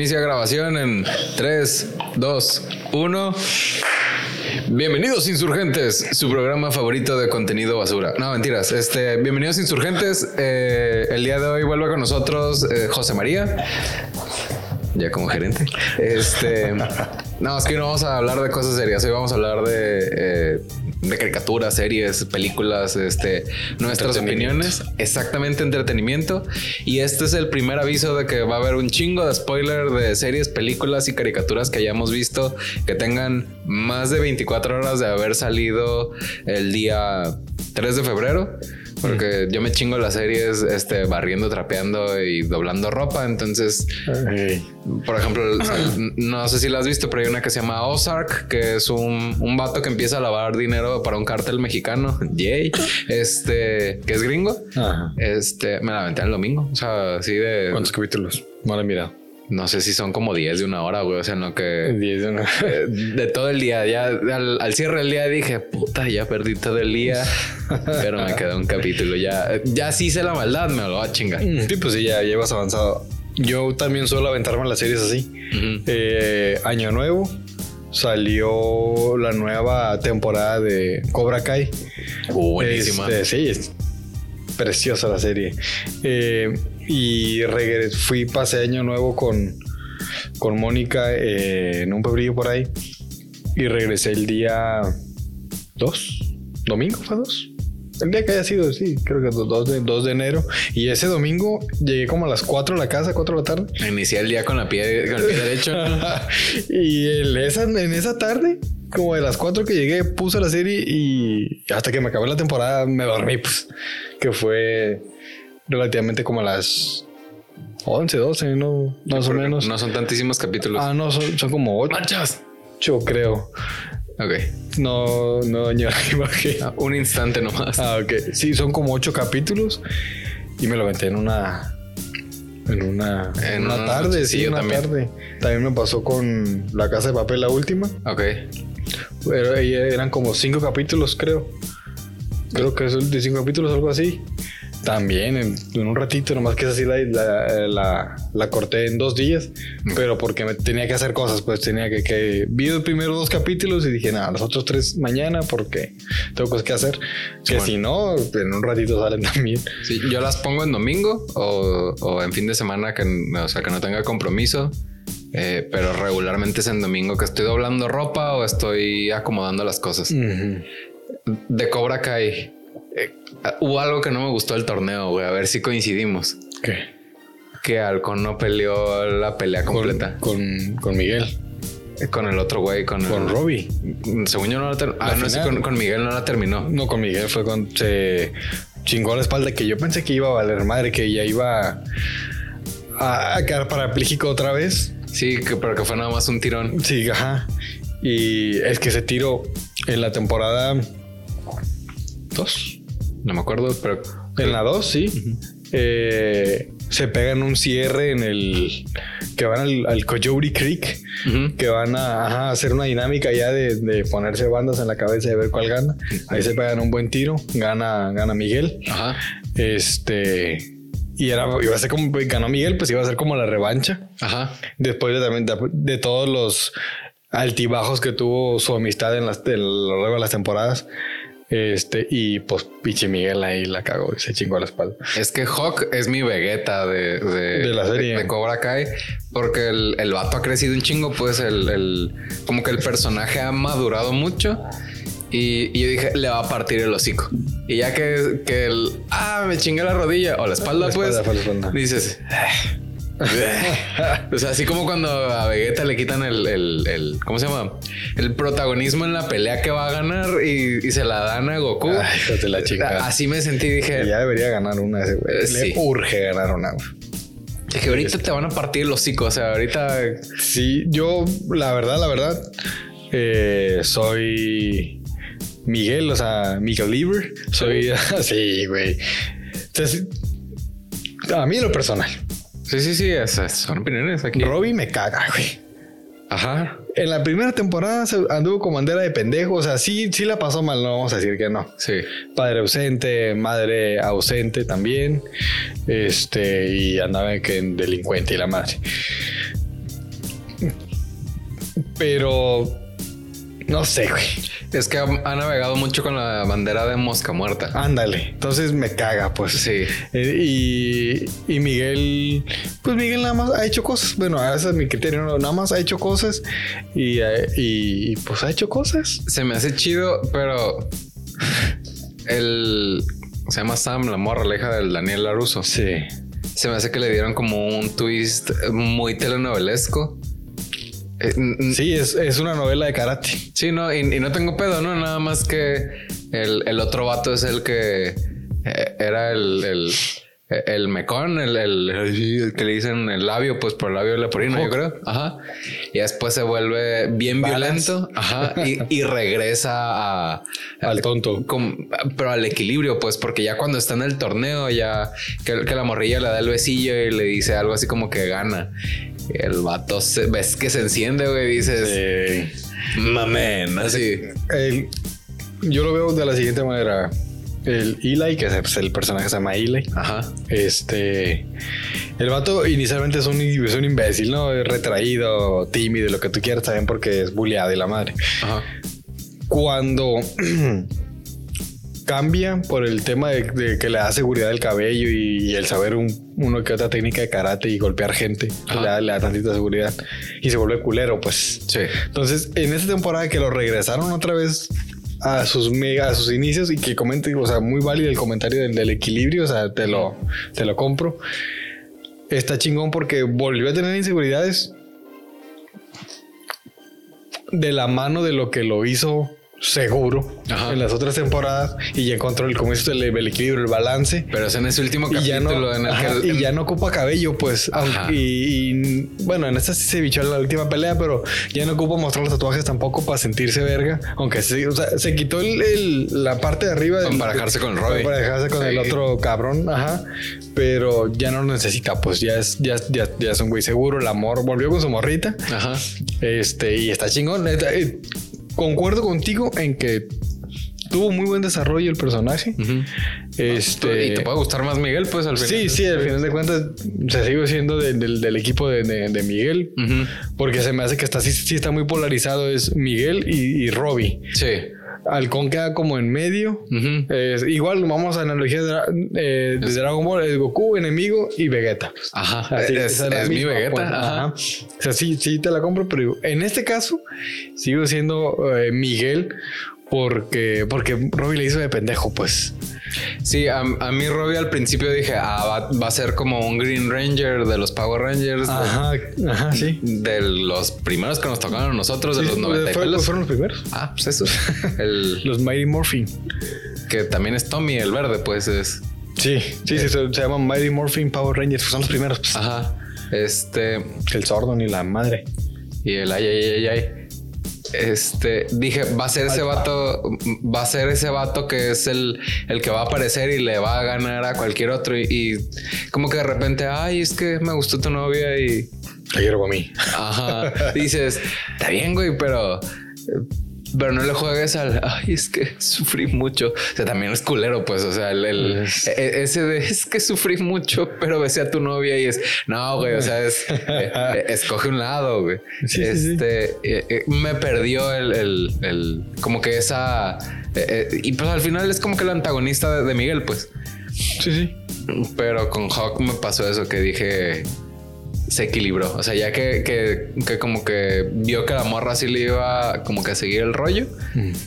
Inicia grabación en 3, 2, 1. Bienvenidos Insurgentes, su programa favorito de contenido basura. No, mentiras. Este, bienvenidos Insurgentes. Eh, el día de hoy vuelve con nosotros eh, José María. Ya como gerente. Este. No, es que no vamos a hablar de cosas serias. Hoy vamos a hablar de, eh, de caricaturas, series, películas, este, nuestras opiniones. Exactamente, entretenimiento. Y este es el primer aviso de que va a haber un chingo de spoiler de series, películas y caricaturas que hayamos visto que tengan más de 24 horas de haber salido el día 3 de febrero. Porque yo me chingo las series este, barriendo, trapeando y doblando ropa. Entonces, por ejemplo, no sé si la has visto, pero hay una que se llama Ozark, que es un, un vato que empieza a lavar dinero para un cártel mexicano. Yay. Este, que es gringo. Ajá. Este, me la aventé el domingo. O sea, así de. ¿Cuántos capítulos? No la he mirado. No sé si son como 10 de una hora, güey. O sea, no que. 10 de una. eh, De todo el día, ya al, al cierre del día dije, puta, ya perdí todo el día, pero me quedó un capítulo. Ya, ya sí hice la maldad, me lo va a chingar. Sí, pues sí, ya llevas avanzado. Yo también suelo aventarme las series así. Eh, Año Nuevo. Salió la nueva temporada de Cobra Kai. Uh, buenísima. Este, sí, es preciosa la serie. Eh, y regres- fui, pasé año nuevo con, con Mónica eh, en un pueblillo por ahí. Y regresé el día 2. ¿Domingo fue 2? El día que haya sido, sí, creo que 2 de, 2 de enero. Y ese domingo llegué como a las 4 de la casa, 4 de la tarde. Inicié el día con, la pie, con el pie derecho. y en esa, en esa tarde, como de las 4 que llegué, puse la serie y hasta que me acabé la temporada me dormí, pues. Que fue relativamente como a las 11, 12, ¿no? Más o menos. No son tantísimos capítulos. Ah, no, son, son como 8, ¡Manchas! creo. Ok. No, no dañé la imagen. Ah, Un instante nomás. Ah, ok. Sí, son como 8 capítulos y me lo aventé en una. En una, En una una tarde, sí, yo una también. tarde. También me pasó con La Casa de Papel, la última. Ok. Pero ahí eran como cinco capítulos, creo. Creo que es de cinco capítulos, algo así. También en, en un ratito, nomás que es así la, la, la- la corté en dos días. Pero porque me tenía que hacer cosas, pues tenía que, que vi los primeros dos capítulos y dije, nada, los otros tres mañana porque tengo cosas que hacer. Que bueno. si no, en un ratito salen también. Sí, yo las pongo en domingo o, o en fin de semana que, o sea, que no tenga compromiso. Eh, pero regularmente es en domingo que estoy doblando ropa o estoy acomodando las cosas. De Cobra Kai. Eh, hubo algo que no me gustó del torneo, güey. A ver si coincidimos. ¿Qué? Que Halcón no peleó la pelea completa. Con, con Miguel. Eh, Con el otro güey, con, Con el- Robbie. Según yo no la terminó. Ah, no, sí, con, con Miguel no la terminó. No, con Miguel fue con. Se chingó la espalda que yo pensé que iba a valer madre, que ya iba a, a quedar parapléjico otra vez. Sí, que, pero que fue nada más un tirón. Sí, ajá. Y es que se tiró en la temporada 2. No me acuerdo, pero En la 2, sí. Eh, se pegan un cierre en el. que van al, al Coyote Creek. Que van a ajá, hacer una dinámica ya de, de ponerse bandas en la cabeza y ver cuál gana. Ahí se pegan un buen tiro, gana, gana Miguel. Ajá. Este. Y era, iba a ser como ganó Miguel, pues iba a ser como la revancha. Ajá. Después de también de, de todos los altibajos que tuvo su amistad en las, de lo largo de las temporadas. Este, y pues pinche Miguel ahí la cagó y se chingó la espalda. Es que Hawk es mi Vegeta de, de, De la serie. de, Cobra Kai, porque el, el vato ha crecido un chingo, pues el, el- como que el personaje ha madurado mucho. Y, y yo dije, le va a partir el hocico. Y ya que, que el, ah, me chingué la rodilla o la espalda, La pues, espalda, fue la espalda. dices, o sea, así como cuando a Vegeta le quitan el, el, el- ¿cómo se llama? El protagonismo en la pelea que va a ganar y, y se la dan a Goku. Ay, la chingada. Así me sentí, dije, Ya debería ganar una ese güey. Eh, Le sí. urge ganar una. güey. Es que ahorita te van a partir el hocico. O sea, ahorita Sí, yo, la verdad, la verdad, eh, soy Miguel, o sea, Miguel Lieber. Soy así, güey. Entonces, a mí en lo personal, sí, sí, sí, esas son opiniones aquí. Robbie me caga, güey. Ajá. En la primera temporada anduvo con bandera de pendejo, o sea, sí, sí la pasó mal, no vamos a decir que no. Sí. Padre ausente, madre ausente también. Este, y andaba que en delincuente y la madre. Pero no sé, güey. Es que ha, ha navegado mucho con la bandera de mosca muerta. Ándale. Entonces me caga, pues. Sí. Eh, y, y Miguel, pues Miguel nada más ha hecho cosas. Bueno, ese es mi criterio. ¿no? Nada más ha hecho cosas y, eh, y, pues ha hecho cosas. Se me hace chido, pero el se llama Sam, la morra, la hija del Daniel Laruso. Sí. Se me hace que le dieron como un twist muy telenovelesco. Eh, Sí, es, es una novela de karate. Sí, no, y, y no tengo pedo, ¿no? Nada más que el, el otro vato es el que eh, era el, el, el mecón, el, el- el que le dicen el labio, pues por el labio leporino, yo creo. Ajá. Y después se vuelve bien Balance. violento. Ajá. Y, y regresa a, Al tonto. com- pero al equilibrio, pues, porque ya cuando está en el torneo, ya que, que la morrilla le da el besillo y le dice algo así como que gana. El vato se, ves que se enciende, güey, y dices, mamen, así. El- yo lo veo de la siguiente manera. El Eli, que es el personaje que se llama Eli. Ajá. Este. El vato inicialmente es un, es un imbécil, ¿no? Es retraído, tímido, lo que tú quieras también porque es bulleado y la madre. Ajá. Cuando cambia por el tema de, de que le da seguridad del cabello y, el saber un, uno que otra técnica de karate y golpear gente, le da, le da tantita seguridad y se vuelve culero, pues. Sí. Entonces, en esta temporada que lo regresaron otra vez a sus mega, a sus inicios y que comenten, o sea, muy válido el comentario del, del equilibrio, o sea, te lo, te lo compro. Está chingón porque volvió a tener inseguridades de la mano de lo que lo hizo seguro Ajá. en las otras temporadas y ya encontró el, como el, el equilibrio, el balance. Pero es en ese último Y ya, capítulo no, en el ajá, que. y ya no ocupa cabello, pues. Aunque- Y, y, bueno, en esta sí se bichó la última pelea, pero ya no ocupa mostrar los tatuajes tampoco para sentirse verga. Aunque sí, o sea, se quitó el- el- la parte de arriba del- Para dejarse con el Robbie. Para dejarse con el Sí. otro cabrón, ajá. Pero ya no lo necesita, pues ya es, ya, ya, ya es un güey seguro. El amor volvió con su morrita. Ajá. Este, y está chingón. Eh, Concuerdo contigo en que tuvo muy buen desarrollo el personaje. Este. Y te puede gustar más Miguel, pues al final. Sí, sí, al final de cuentas se sigue siendo de- del, del equipo de, Miguel, porque se me hace que está, sí, sí está muy polarizado, es Miguel y, y Robbie. Sí. Halcón queda como en medio. Igual vamos a analogía de, eh, de Dragon Ball, es Goku, enemigo y Vegeta. Ajá. Así, es es mi Vegeta. pues, Ajá. O sea, sí, sí te la compro, pero en este caso sigo siendo eh, Miguel porque, porque Robbie le hizo de pendejo, pues. Sí, a, a mí Robbie al principio dije, ah, va, va a ser como un Green Ranger de los Power Rangers. de- Ajá, ajá, sí. De, los primeros que nos tocaron a nosotros, de Sí, los fue- 90 y fue- pelos. fueron los primeros. Ah, pues eso. El Los Mighty Morphin. que también es Tommy, el verde, pues es. Sí, sí, sí, se, se llaman Mighty Morphin Power Rangers, pues son los primeros. pues. Ajá. Este. El sordo ni la madre. Y el ay, ay, ay, ay. Este, dije, va a ser ese vato, va a ser ese vato que es el, el que va a aparecer y le va a ganar a cualquier otro. Y, y como que de repente, ay, es que me gustó tu novia y La quiero para mí. Ajá. Dices, está bien, güey, pero. Pero no le juegues al. Ay, es que sufrí mucho. O sea, también es culero, pues. O sea, el, el- Es- e- ese de es que sufrí mucho, pero besé a tu novia y es. No, güey. O sea, es. eh, eh, escoge un lado, güey. Sí, sí, sí. este. eh, eh, me perdió el, el, el- Como que esa. y pues al final es como que el antagonista de, de Miguel, pues. Sí, sí. Pero con Hawk me pasó eso que dije. Se equilibró. O sea, ya que, que, que como que vio que la morra sí le iba como que a seguir el rollo,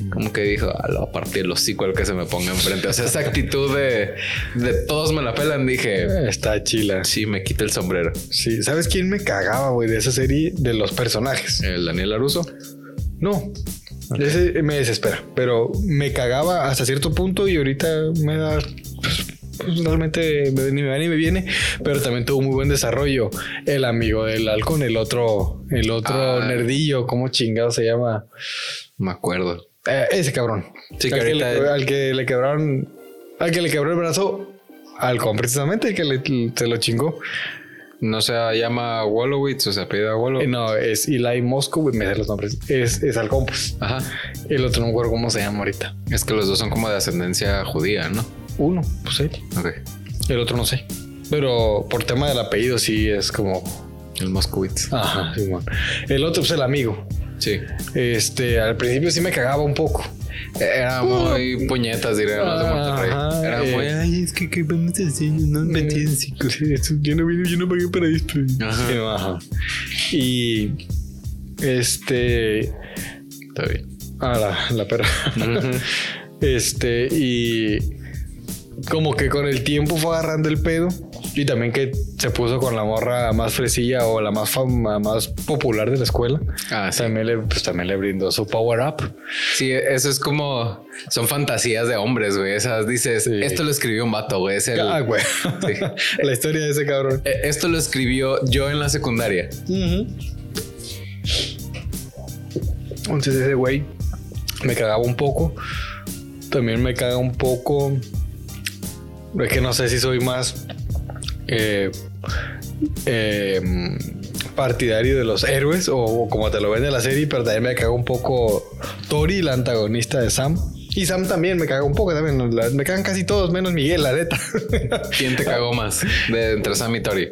como que dijo, "Ah, lo voy a partir el hocico al que se me ponga enfrente. O sea, esa actitud de, de todos me la pelan, dije, Está chila. sí, me quita el sombrero. Sí, ¿sabes quién me cagaba, güey, de esa serie? De los personajes. El Daniel Laruso. No. Ese me desespera, pero me cagaba hasta cierto punto y ahorita me da. realmente me- ni me va ni me viene, pero también tuvo muy buen desarrollo. El amigo del halcón, el otro, el otro Ah. nerdillo, ¿cómo chingado se llama? Me acuerdo. Eh, ese cabrón. Sí, que al, ahorita- le, al que le quebraron, al que le quebró el brazo, halcón, precisamente, el que le, se lo chingó. No se llama Wolowitz o se apellida Eh, Wolowitz. no, es Eli Moscow, me sé los nombres. Es, es halcón, pues. Ajá. El otro no me acuerdo cómo se llama ahorita. Es que los dos son como de ascendencia judía, ¿no? Uno, pues él. Ok. El otro no sé. Pero por tema del apellido sí es como... El Moskowitz. Ajá, Simón. El otro es el amigo. Sí. Este, al principio sí me cagaba un poco. Era muy puñetas, diríamos, de Monterrey. Ajá, Era eh, muy, ay, es que, ¿qué vamos hacer? No me entienden, chicos. Sí, esto- yo no vine, yo no pagué para esto. Ajá. Sí, ajá. Y este, Está bien. ah, la, la perra. Este, y como que con el tiempo fue agarrando el pedo. Y también que se puso con la morra más fresilla o la más fama, más popular de la escuela. Ah, sí. También le, pues, también le brindó su power up. Sí, eso es como. Son fantasías de hombres, güey. Esas dices, Sí. esto lo escribió un vato, güey. Es el. Ah, güey. Sí. la historia de ese cabrón. Eh, Esto lo escribió yo en la secundaria. Entonces ese güey me cagaba un poco. También me caga un poco. Es que no sé si soy más eh, eh, partidario de los héroes o, o como te lo vende la serie, pero también me caga un poco Tori, la antagonista de Sam. Y Sam también me caga un poco también. Me cagan casi todos, menos Miguel, la neta. ¿Quién te cagó más de entre Sam y Tori?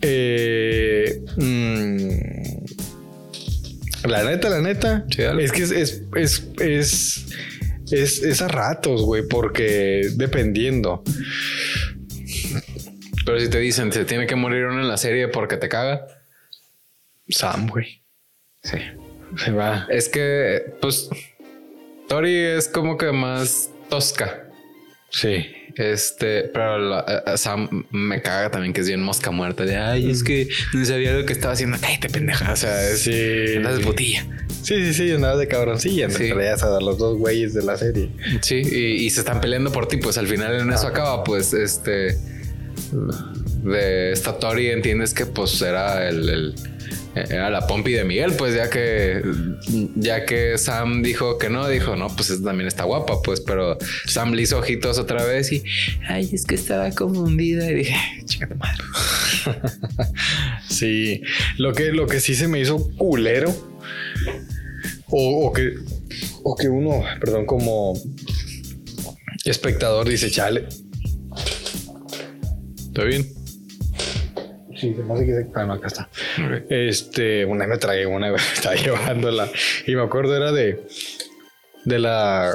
Eh, mm, la neta, la neta. Sí, es que es, es, es, es, es- es a ratos, güey, porque dependiendo. Pero si te dicen, se tiene que morir uno en la serie porque te caga. Sam, güey. Sí. Se va. Es que, pues, Tori es como que más tosca. Sí. Este, pero la- eh, Sam me caga también que es bien mosca muerta. De ay, es que no sabía lo que estaba haciendo. Cállate, pendeja. O sea, es Sí. andas de putilla. Sí, sí, sí, andabas de cabroncilla. Sí. Sí. traías a los dos güeyes de la serie. Sí, y, y se están peleando por ti. Pues al final en eso acaba, pues, este. De esta Tori entiendes que pues era el, el- era la pompi de Miguel, pues ya que ya que Sam dijo que no, dijo no, pues esta también está guapa, pues, pero Sam le hizo ojitos otra vez y ay, es que estaba confundida y dije, chica tu madre. Sí. Lo que, lo que sí se me hizo culero. O, o que. O que uno, perdón, como espectador dice, chale. ¿Está bien? Sí, me hace que se... Ah, no, acá está. Este, una vez me tragué una, estaba llevándola. Y me acuerdo era de. De la.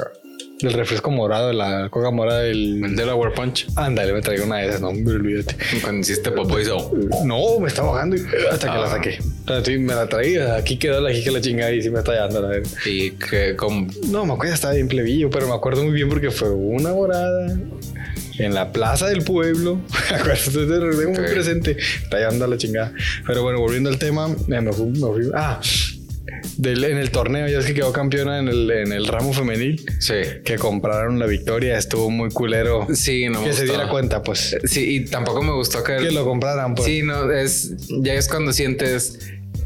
Del refresco morado, de la coca morada del. Delaware Punch. Ándale, me tragué una de esas, no, hombre, olvídate. Cuando hiciste popó hizo. No, me estaba ahogando y hasta que Ah. la saqué. O sea, sí, me la traí, aquí quedó la jica la chingada y sí me está llevando la verga. Y que como No, me acuerdo, estaba bien plebillo, pero me acuerdo muy bien porque fue una morada en la plaza del pueblo. Entonces tengo muy presente. Está llevando a la chingada. Pero bueno, volviendo al tema, eh, me fui, me fui- ah, del- en el torneo, ya es que quedó campeona en el, en el ramo femenil. sí. Que compraron la victoria, estuvo muy culero. Sí, no me que se diera cuenta, pues. Sí, y tampoco me gustó que, Que lo compraran, pues. Sí, no, es ya es cuando sientes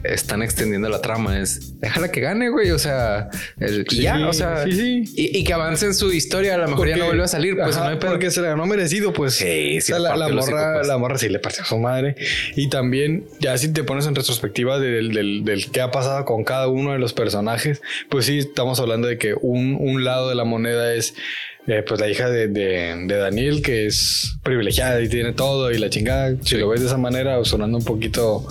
están extendiendo la trama, es déjala que gane, güey, o sea, el- y Sí, ya, o sea, sí, sí. Y, y que avance en su historia, a lo mejor ya no vuelve a salir, pues ajá, no hay pedo. porque se la ganó merecido, pues. Sí, sí, O sea, la, morra, pues. la morra sí le partió a su madre. Y también, ya si te pones en retrospectiva del, del, del que ha pasado con cada uno de los personajes, pues sí, estamos hablando de que un, un lado de la moneda es eh, pues la hija de, de- de Daniel, que es privilegiada y tiene todo y la chingada. Si Sí. lo ves de esa manera, sonando un poquito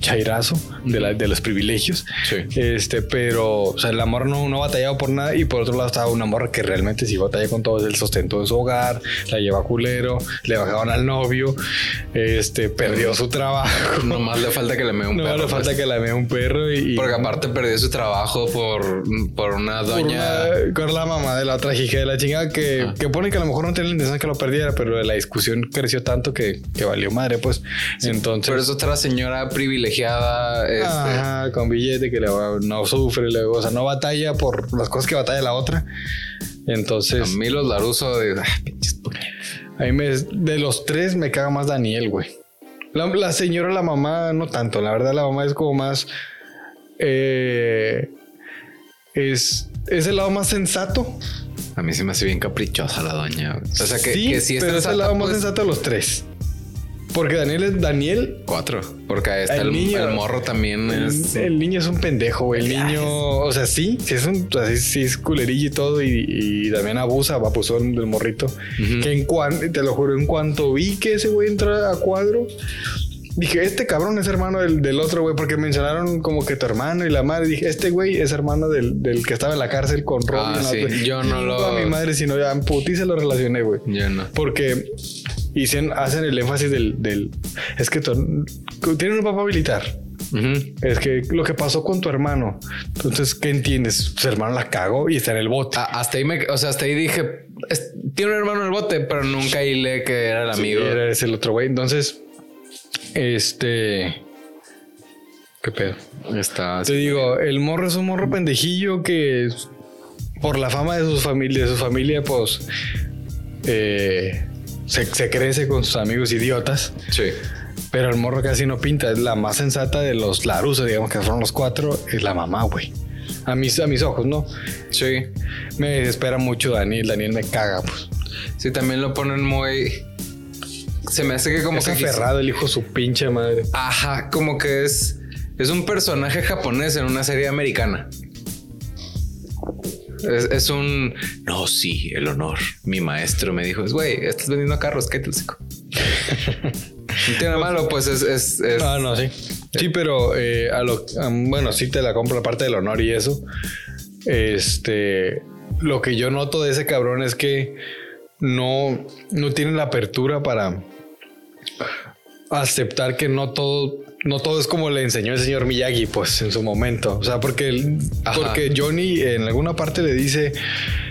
chairazo de, la- de los privilegios. Sí. Este, pero, o sea, el amor no, no batallaba por nada. Y por otro lado estaba una morra que realmente sí batalla con todo el sustento de su hogar, la lleva culero, le bajaban al novio, este, perdió su trabajo. Nomás le falta que le mea un No perro. le falta pues. que la vea un perro y. Porque aparte perdió su trabajo por, por una por doña. con la mamá de la otra hija de la chingada que, Ah. que pone que a lo mejor no tenía la intención que lo perdiera, pero la discusión creció tanto que, que valió madre, pues. Entonces. Pero es otra señora privilegiada. Este, Ajá, con billete que le va- no sufre, le- o sea, no batalla por las cosas que batalla la otra. Entonces, a mí los Laruso de. a mí me, de los tres me caga más Daniel, güey. La, la señora, la mamá, no tanto. La verdad, la mamá es como más. eh, es, es el lado más sensato. A mí se me hace bien caprichosa la doña. O sea que sí, que sí pero es el lado más pues, sensato de los tres. Porque Daniel es Daniel. Cuatro. Porque ahí está El el, niño- el morro también es. El, el niño es un pendejo, güey. El niño, o sea, sí, sí es un, o sea, sí, es culerillo y todo, y, y también abusa, abusó del morrito. Que en cuanto, te lo juro, en cuanto vi que ese güey entra a cuadro, Dije, este cabrón es hermano del, del otro, güey, porque mencionaron como que tu hermano y la madre. Dije, este güey es hermano del, del que estaba en la cárcel con Robin. Ah, sí. Yo no Y lo- a mi madre, sino ya en putiza lo relacioné, güey. Yo no. Porque dicen, hacen el énfasis del, del es que tu- tienen un papá militar. Es que lo que pasó con tu hermano. Entonces, ¿qué entiendes? Su hermano la cagó y está en el bote. Ah, hasta ahí me, o sea, hasta ahí dije, es- tiene un hermano en el bote, pero nunca hilé que era el amigo. Sí, era ese el otro güey. Entonces, este. ¿Qué pedo? Está Te digo, el morro es un morro pendejillo que por la fama de sus familias, de su familia, pues eh, se, se crece con sus amigos idiotas. Sí. Pero el morro casi no pinta. Es la más sensata de los Larusos, digamos que fueron los cuatro. Es la mamá, güey. A mis, a mis ojos, ¿no? Sí. Me desespera mucho Daniel. Daniel me caga, pues. Sí, también lo ponen muy. Se me hace que como es que. aferrado el hijo su pinche madre. Ajá, como que es. Es un personaje japonés en una serie americana. Es, es un. No, sí, el honor. Mi maestro me dijo: es güey, estás vendiendo carros, el hocico". No tiene nada malo, pues es. es, es- Ah, no, sí. Sí, pero eh, a lo, a- bueno, sí te la compro la parte del honor y eso. Este, lo que yo noto de ese cabrón es que no, no tiene la apertura para aceptar que no todo, no todo es como le enseñó el señor Miyagi, pues en su momento. O sea, porque, el- porque Johnny en alguna parte le dice,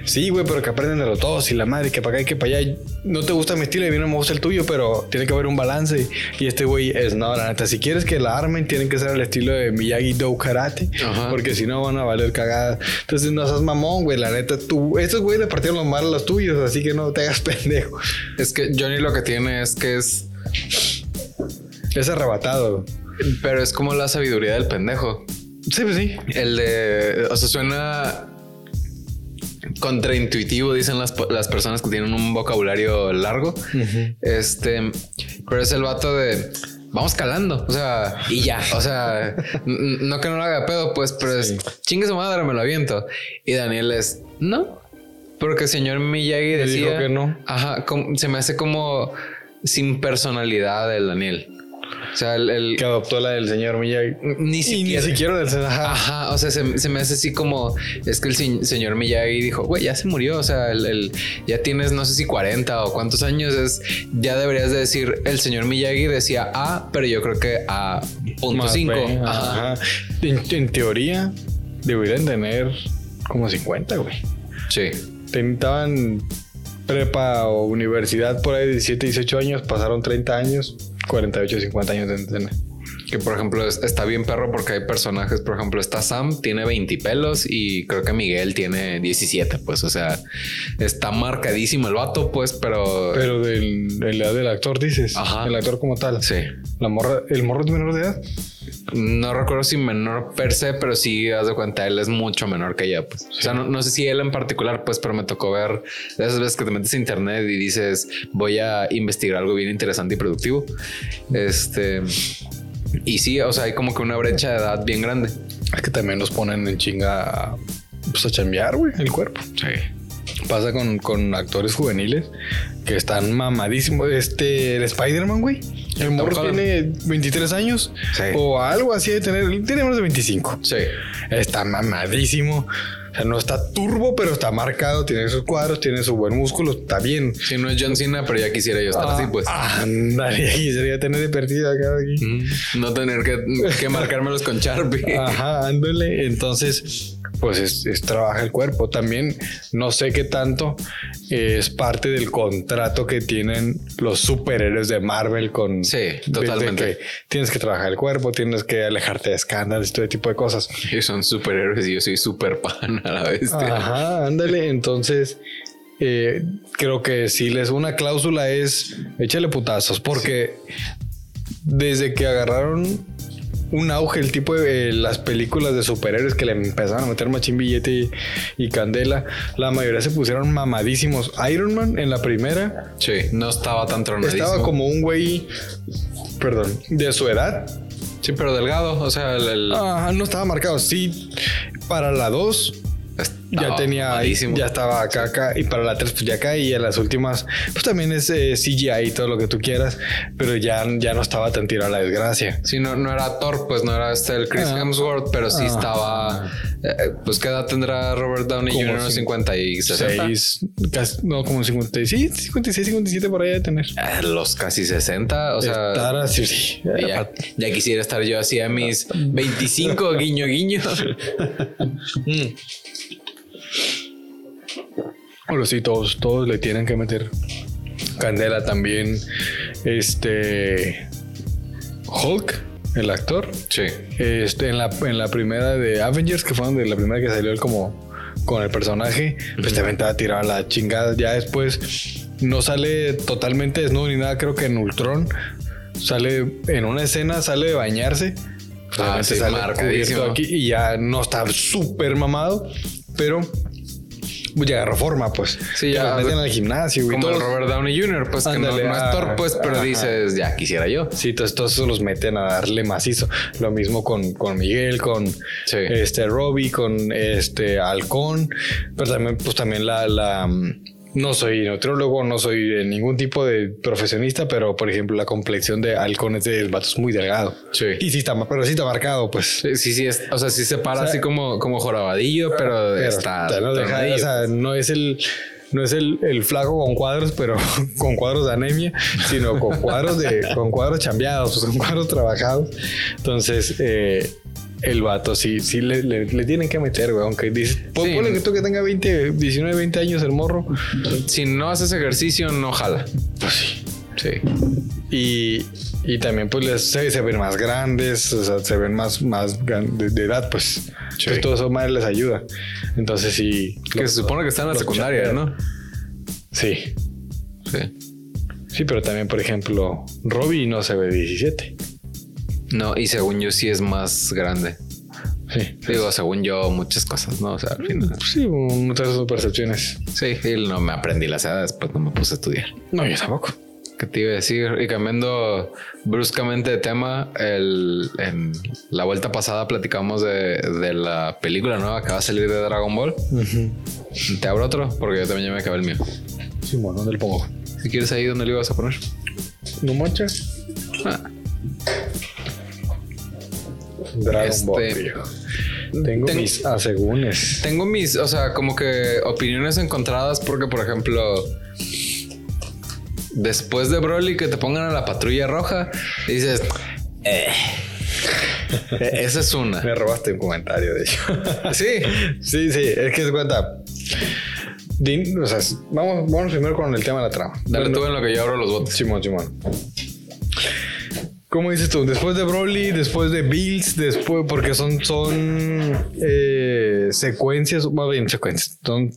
sí, güey, pero que aprenden de los todos y la madre, que para acá y que para allá. No te gusta mi estilo y a mí no me gusta el tuyo, pero tiene que haber un balance. Y este güey es, no, la neta, si quieres que la armen, tienen que ser al estilo de Miyagi Do Karate, Ajá. porque si no van a valer cagada. Entonces no seas mamón, güey, la neta, tú, estos güeyes le partieron los malos a los tuyos, así que no te hagas pendejo. es que Johnny lo que tiene es que es. Es arrebatado. Pero es como la sabiduría del pendejo. Sí, pues sí. El de. O sea, suena contraintuitivo, dicen las, las personas que tienen un vocabulario largo. Este. Pero es el vato de. Vamos calando, o sea, y ya, o sea, no que no lo haga pedo, pues, pero es chingue su madre, me lo aviento. Y Daniel es no, porque el señor Miyagi decía dijo que no. Ajá, como- se me hace como sin personalidad el Daniel. O sea, el, el- Que adoptó la del señor Miyagi. ni siquiera. ni siquiera del ajá. Ajá, o sea, se, se me hace así como es que el se- señor Miyagi dijo, güey, ya se murió, o sea, el, el- ya tienes no sé si 40 o cuántos años es, ya deberías de decir, el señor Miyagi decía A, pero yo creo que A punto Más 5. B, Ajá. ajá. En, en teoría, deberían tener como 50, güey. Sí. Ten- Estaban prepa o universidad por ahí, 17, 18 años, pasaron 30 años, 48, 50 años de antena. Que por ejemplo es- está bien perro porque hay personajes, por ejemplo, está Sam, tiene 20 pelos y creo que Miguel tiene 17, pues, o sea, está marcadísimo el vato, pues, pero... Pero del, de la edad del actor, dices. Ajá. El actor como tal. sí. La morra, el morro es menor de edad. No recuerdo si menor per se, pero sí, haz de cuenta, él es mucho menor que ella. Pues. O sea, no, no sé si él en particular, pues, pero me tocó ver esas veces que te metes a internet y dices, voy a investigar algo bien interesante y productivo. Este. Y sí, o sea, hay como que una brecha de edad bien grande. Es que también los ponen en chinga a, pues, a chambear, güey, el cuerpo. Sí. Pasa con, con actores juveniles que están mamadísimos. Este, el Spider-Man, güey. El morro tiene 23 años Sí. o algo así de tener. Tiene menos de 25. Sí. Está mamadísimo. O sea, no está turbo, pero está marcado. Tiene sus cuadros, tiene su buen músculo. Está bien. Si no es John Cena, pero ya quisiera yo estar así, pues. Ándale, y sería tener de perdida acá aquí. Mm, No tener que, que marcármelos con Sharpie. Ajá, ándale. Entonces, pues es, es trabaja el cuerpo. También no sé qué tanto es parte del contrato que tienen los superhéroes de Marvel con. Sí, totalmente. que tienes que trabajar el cuerpo, tienes que alejarte de escándalos y todo tipo de cosas. Ellos son superhéroes y yo soy super pan a la vez. Ajá, ándale. Entonces, eh, creo que si les una cláusula es échale putazos, porque desde que agarraron un auge el tipo de eh, las películas de superhéroes que le empezaron a meter machín billete y, y candela, la mayoría se pusieron mamadísimos. Iron Man en la primera Sí, no estaba tan tronadísimo. estaba como un güey, perdón, de su edad. Sí, pero delgado. O sea, el, el- Ajá, no estaba marcado. Sí, para la 2 ya tenía, ya estaba acá, acá, y para la 3 pues ya acá, y en las últimas, pues también es eh, CGI y todo lo que tú quieras, pero ya, ya no estaba tan tirado a la desgracia. Sí, no, no era Thor, pues no era este el Chris Ah. Hemsworth, pero sí Ah. estaba. eh, pues qué edad tendrá Robert Downey Jr. 50 y 60. Seis, casi- no, como 56, 56, 57 por ahí de tener. Eh, los casi 60. O sea, Estar así, sí. ya, ya quisiera estar yo así a mis 25, guiño, guiño. Mm. Bueno, sí, todos, todos le tienen que meter candela también. Este. Hulk, el actor. Sí. Este, en la, en la primera de Avengers, que fue donde la primera que salió él como con el personaje, pues también estaba tirado a la chingada. Ya después no sale totalmente desnudo ni nada, creo que en Ultron sale en una escena, sale de bañarse. Ah, sí, sale cubierto aquí y ya no está súper mamado, pero pues, ya agarró forma, pues. Sí, ya meten al gimnasio y Como el Robert Downey Jr., pues que no, no es pues, pero ajá. dices, ya quisiera yo. Sí, entonces todos esos los meten a darle macizo. Lo mismo con, con Miguel, con Sí. este Robbie, con este Halcón. Pero también, pues también la, la mm, no soy nutriólogo, no soy de ningún tipo de profesionista, pero por ejemplo, la complexión de Halcón es de vato es muy delgado. Sí. Y sí está, pero sí está marcado, pues. Sí, sí, es- o sea, sí se para O sea, así como, como jorobadillo, pero, Pero está. no, o sea, no es el no es el, el flaco con cuadros, pero con cuadros de anemia, sino con cuadros de con cuadros chambeados, pues, con cuadros trabajados. Entonces, eh, el vato sí, sí le, le- le tienen que meter, güey. Aunque dice, Sí. ponle que tú que tenga 20, 19, 20 años el morro. si no haces ejercicio, no jala. Pues sí. Sí. Y, y también pues les, se, se ven más grandes, o sea, se ven más, más de, de edad, pues. Entonces todo eso más les ayuda. Entonces sí. Que se supone que está en la secundaria. ¿no? Sí. Sí. Sí, pero también, por ejemplo, Robbie no se ve 17. No, y según yo sí es más grande. Sí. Digo, según yo, muchas cosas, ¿no? O sea, al final. Pues Sí, muchas percepciones. Sí, y no me aprendí las edades, pues no me puse a estudiar. No, yo tampoco. ¿Qué te iba a decir? Y cambiando bruscamente de tema, el, en la vuelta pasada platicamos de, de la película nueva que va a salir de Dragon Ball. Te abro otro porque yo también ya me acabé el mío. Sí, bueno, ¿dónde lo pongo? Si quieres ahí, ¿dónde le ibas a poner? ¿No mancha? Ah, Dragon Este- Ball, viejo. Tengo Ten- mis asegúnes. Tengo mis, o sea, como que opiniones encontradas porque, por ejemplo, después de Broly que te pongan a la patrulla roja, dices, eh. E- Esa es una. Me robaste un comentario, de hecho. Sí. sí, sí, es que se cuenta. Din- o sea, vamos, vamos primero con el tema de la trama. Dale Bueno, tú en lo que yo abro los botes. Simón, Simón. ¿Cómo dices tú? Después de Broly, después de Bills, después, porque son, son eh, secuencias, más bien secuencias, son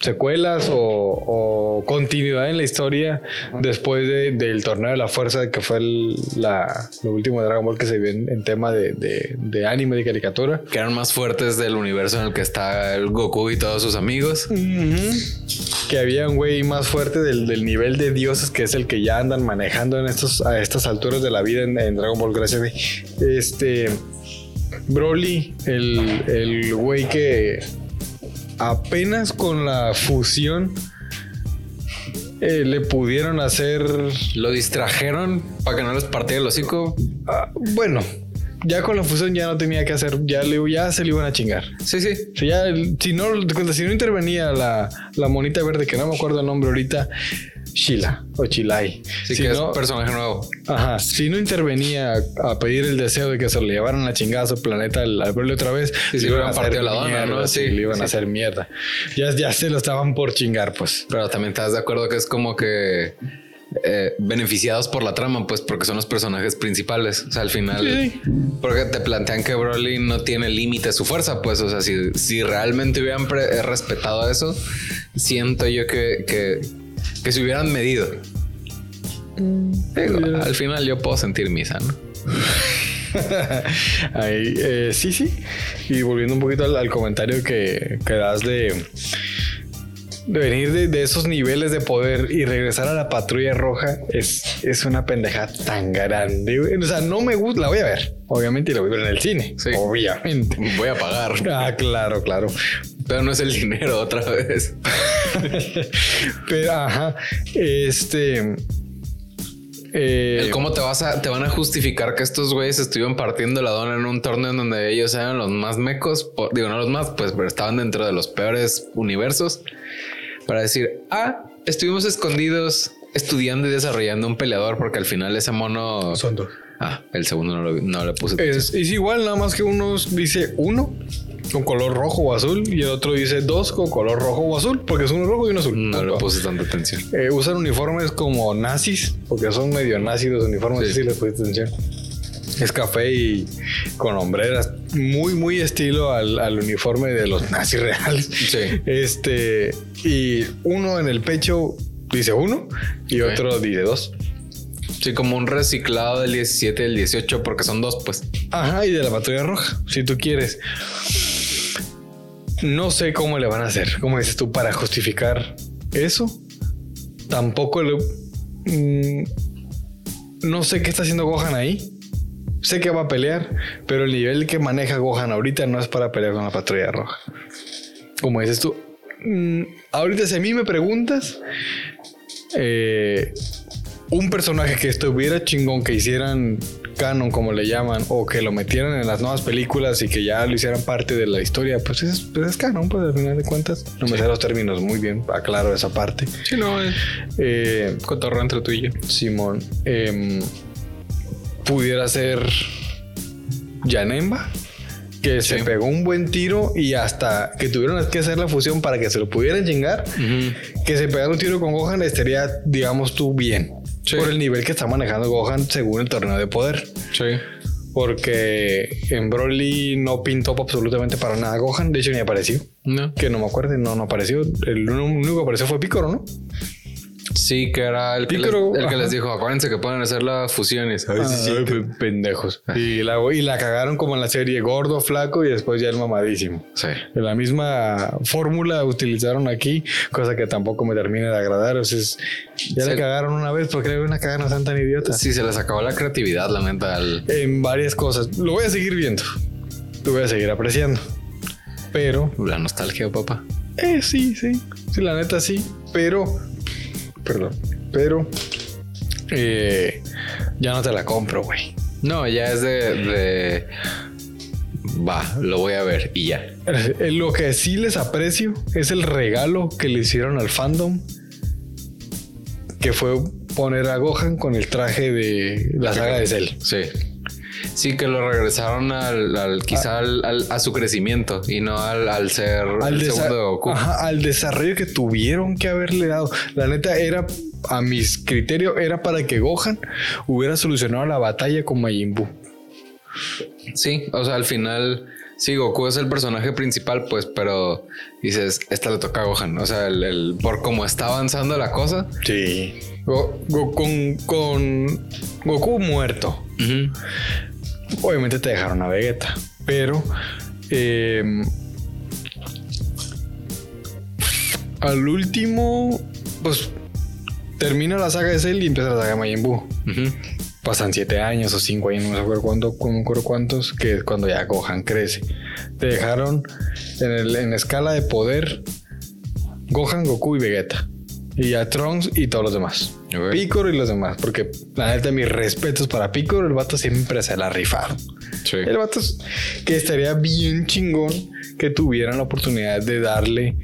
secuelas o, o continuidad en la historia después de- del torneo de la fuerza que fue el, la, lo último de Dragon Ball que se vio en, en tema de, de- de anime, de caricatura. Que eran más fuertes del universo en el que está el Goku y todos sus amigos. Que había un güey más fuerte del, del nivel de dioses que es el que ya andan manejando en estos, a estas alturas de la vida en, en Dragon Ball. Gracias. Este. Broly, el, el güey que apenas con la fusión eh, le pudieron hacer. Lo distrajeron para que no les partiera el hocico. ah, bueno, ya con la fusión ya no tenía que hacer. Ya, le, ya se le iban a chingar. Sí, sí. Si, ya, si, no, si no intervenía la, la monita verde, que no me acuerdo el nombre ahorita, Sheila o Chilai. Sí si que no, es personaje nuevo. ajá, si no intervenía a, a pedir el deseo de que se le llevaran la chingada a su planeta al, verle otra vez, Sí, le le iban a hubieran partido hacer la dona, ¿no? sí, le iban a hacer mierda. Ya, ya se lo estaban por chingar, pues. Pero también estás de acuerdo que es como que eh, beneficiados por la trama, pues porque son los personajes principales. O sea, al final, Sí. porque te plantean que Broly no tiene límite su fuerza, pues, o sea, si, si realmente hubieran eh, respetado eso, siento yo que, que, que se hubieran medido. Digo, Hubiera- al final yo puedo sentir misa, ¿no? Ahí, eh, sí, sí. Y volviendo un poquito al, al comentario que, que das de, de venir de, de esos niveles de poder y regresar a la patrulla roja es, es una pendeja tan grande. O sea, no me gusta, la voy a ver, obviamente, y la voy a ver en el cine. Sí. Obviamente. Voy a pagar. Ah, claro, claro. Pero no es el dinero otra vez. Pero, ajá, este... eh, El cómo te vas a, te van a justificar que estos güeyes estuvieron partiendo la dona en un torneo en donde ellos eran los más mecos, digo no los más, pues, pero estaban dentro de los peores universos. Para decir, ah, estuvimos escondidos estudiando y desarrollando un peleador porque al final ese mono. Son dos. Ah, el segundo no, lo- no le puse. Es, es igual, nada más que uno dice uno con color rojo o azul y el otro dice dos con color rojo o azul, porque es uno rojo y uno azul. no le puse tanta atención. Eh, usan uniformes como nazis, porque son medio nazis los uniformes, Sí. sí, les pusiste atención. Es café y con hombreras, muy, muy estilo al, al uniforme de los nazis reales. Sí. Este, y uno en el pecho dice uno y otro dice dos. Sí, como un reciclado del 17 y del 18, porque son dos, pues. Ajá, y de la patrulla roja, si tú quieres. No sé cómo le van a hacer, como dices tú, para justificar eso. Tampoco le... mm, no sé qué está haciendo Gohan ahí. Sé que va a pelear, pero el nivel que maneja Gohan ahorita no es para pelear con la patrulla roja. Como dices tú, mm, ahorita si a mí me preguntas, eh, un personaje que estuviera chingón, que hicieran canon, como le llaman, o que lo metieran en las nuevas películas y que ya lo hicieran parte de la historia, pues es, pues es canon, pues al final de cuentas. No me sé los términos muy bien, aclaro esa parte. Sí, no, es Eh, cotorreo entre tú y yo. Simón, em, pudiera ser Yanemba, que se pegó un buen tiro y hasta que tuvieron que hacer la fusión para que se lo pudieran chingar, que se pegara un tiro con Gohan estaría, digamos tú, bien. Sí. Por el nivel que está manejando Gohan según el torneo de poder. Sí. Porque en Broly no pintó absolutamente para nada Gohan, de hecho ni apareció. No. Que no me acuerdo, no, no apareció. El único que apareció fue Piccolo, ¿no? Sí, que era el que, Pícaro, les, el que les dijo, acuérdense que pueden hacer la fusión. Y, "Ay, sí, Ay, sí, que-". pe- pendejos. Y la, y la cagaron como en la serie gordo, flaco y después ya el mamadísimo. Sí. La misma fórmula utilizaron aquí, cosa que tampoco me termina de agradar. O sea, es- ya Se- la cagaron una vez, porque le una cagada no sean tan idiotas? Sí, se les acabó la creatividad, la neta. al- En varias cosas. Lo voy a seguir viendo. Lo voy a seguir apreciando. Pero, La nostalgia, papá. eh, sí, sí. Sí, la neta sí. Pero, perdón. Pero, eh, ya no te la compro, güey. No, ya es de, de- Va, lo voy a ver y ya. Eh, Lo que sí les aprecio es el regalo que le hicieron al fandom, que fue poner a Gohan con el traje de la saga de Cell. Sí. Sí, que lo regresaron al, al- quizá al- al- a su crecimiento y no al, al ser Al, el segundo de Goku. Ajá, al desarrollo que tuvieron que haberle dado. La neta era, a mis criterios, era para que Gohan hubiera solucionado la batalla con Majin Buu. Sí, o sea, al final, sí, Goku es el personaje principal, pues, pero dices, esta le toca a Gohan. O sea, el, el- por cómo está avanzando la cosa. Sí. Go- Go- con, con Goku muerto. Obviamente te dejaron a Vegeta, pero eh, al último, pues termina la saga de Cell y empieza la saga de Majin Buu. Pasan siete años o cinco años, no me acuerdo cuánto, no me acuerdo cuántos, que es cuando ya Gohan crece. Te dejaron en, el- en escala de poder Gohan, Goku y Vegeta. Y a Trunks y todos los demás. Ok. Piccolo y los demás. Porque la neta, mis respetos para Piccolo, el vato siempre se la ha rifado. Sí. El vato es- que estaría bien chingón que tuvieran la oportunidad de darle,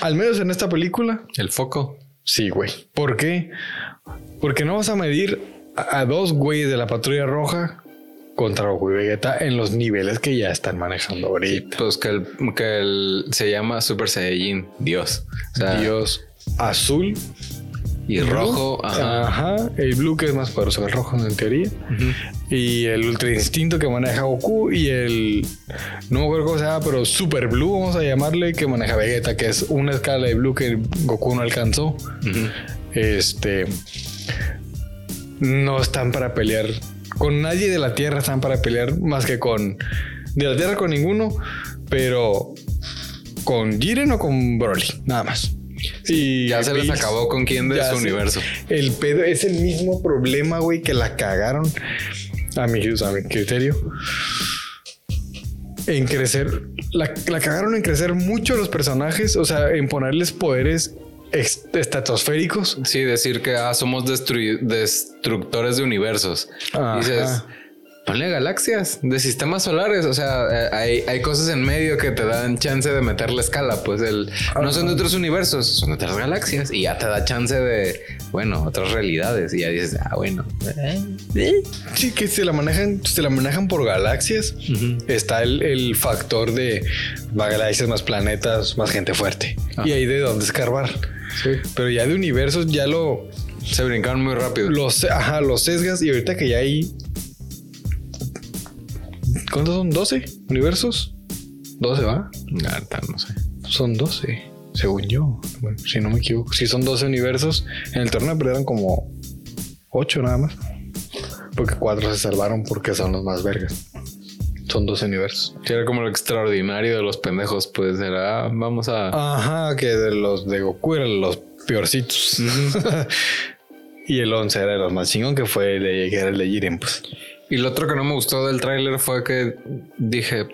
al menos en esta película, El foco. Sí, güey. ¿Por qué? Porque no vas a medir a, a dos güeyes de la patrulla roja contra Goku y Vegeta en los niveles que ya están manejando ahorita. Pues que el, que el se llama Super Saiyajin, Dios. O sea, Dios azul y rojo. Ajá. Ajá. El blue que es más poderoso que el rojo en teoría. Y el ultra instinto que maneja Goku y el no me acuerdo cómo se llama, pero super blue vamos a llamarle que maneja Vegeta, que es una escala de blue que Goku no alcanzó. Este no están para pelear con nadie de la tierra están para pelear más que con de la tierra con ninguno pero con Jiren o con Broly nada más y Ya se les Bills, acabó con quién de su se- universo. el pedo es el mismo problema güey que la cagaron a mi, a mi criterio en crecer, la, la cagaron en crecer mucho los personajes, o sea, en ponerles poderes estratosféricos. Sí, decir que ah, somos destru- destructores de universos. Ajá. Dices, ponle galaxias de sistemas solares. O sea, eh, hay, hay cosas en medio que te dan chance de meterle escala. Pues el no son de otros universos, son de otras galaxias. Y ya te da chance de, bueno, otras realidades. Y ya dices, ah, bueno. Sí, que se la manejan, se la manejan por galaxias. Está el, el factor de más galaxias, más planetas, más gente fuerte. Ajá. Y ahí de dónde escarbar. Sí. Pero ya de universos ya lo, Se brincaron muy rápido. los, ajá, los sesgas. Y ahorita que ya hay. ¿Cuántos son? ¿12 universos? 12, ¿va? Tal, no sé. Son 12, según yo. Bueno, si no me equivoco. Si son 12 universos, en el torneo perdieron como 8 nada más. Porque 4 se salvaron porque son los más vergas. Son 12 universos. Sí, era como lo extraordinario de los pendejos. Pues era, ah, vamos a. Ajá, que de los de Goku eran los peorcitos. y el 11 era de los más chingón, que fue el de, que era el de Jiren, pues. Y lo otro que no me gustó del tráiler fue que dije,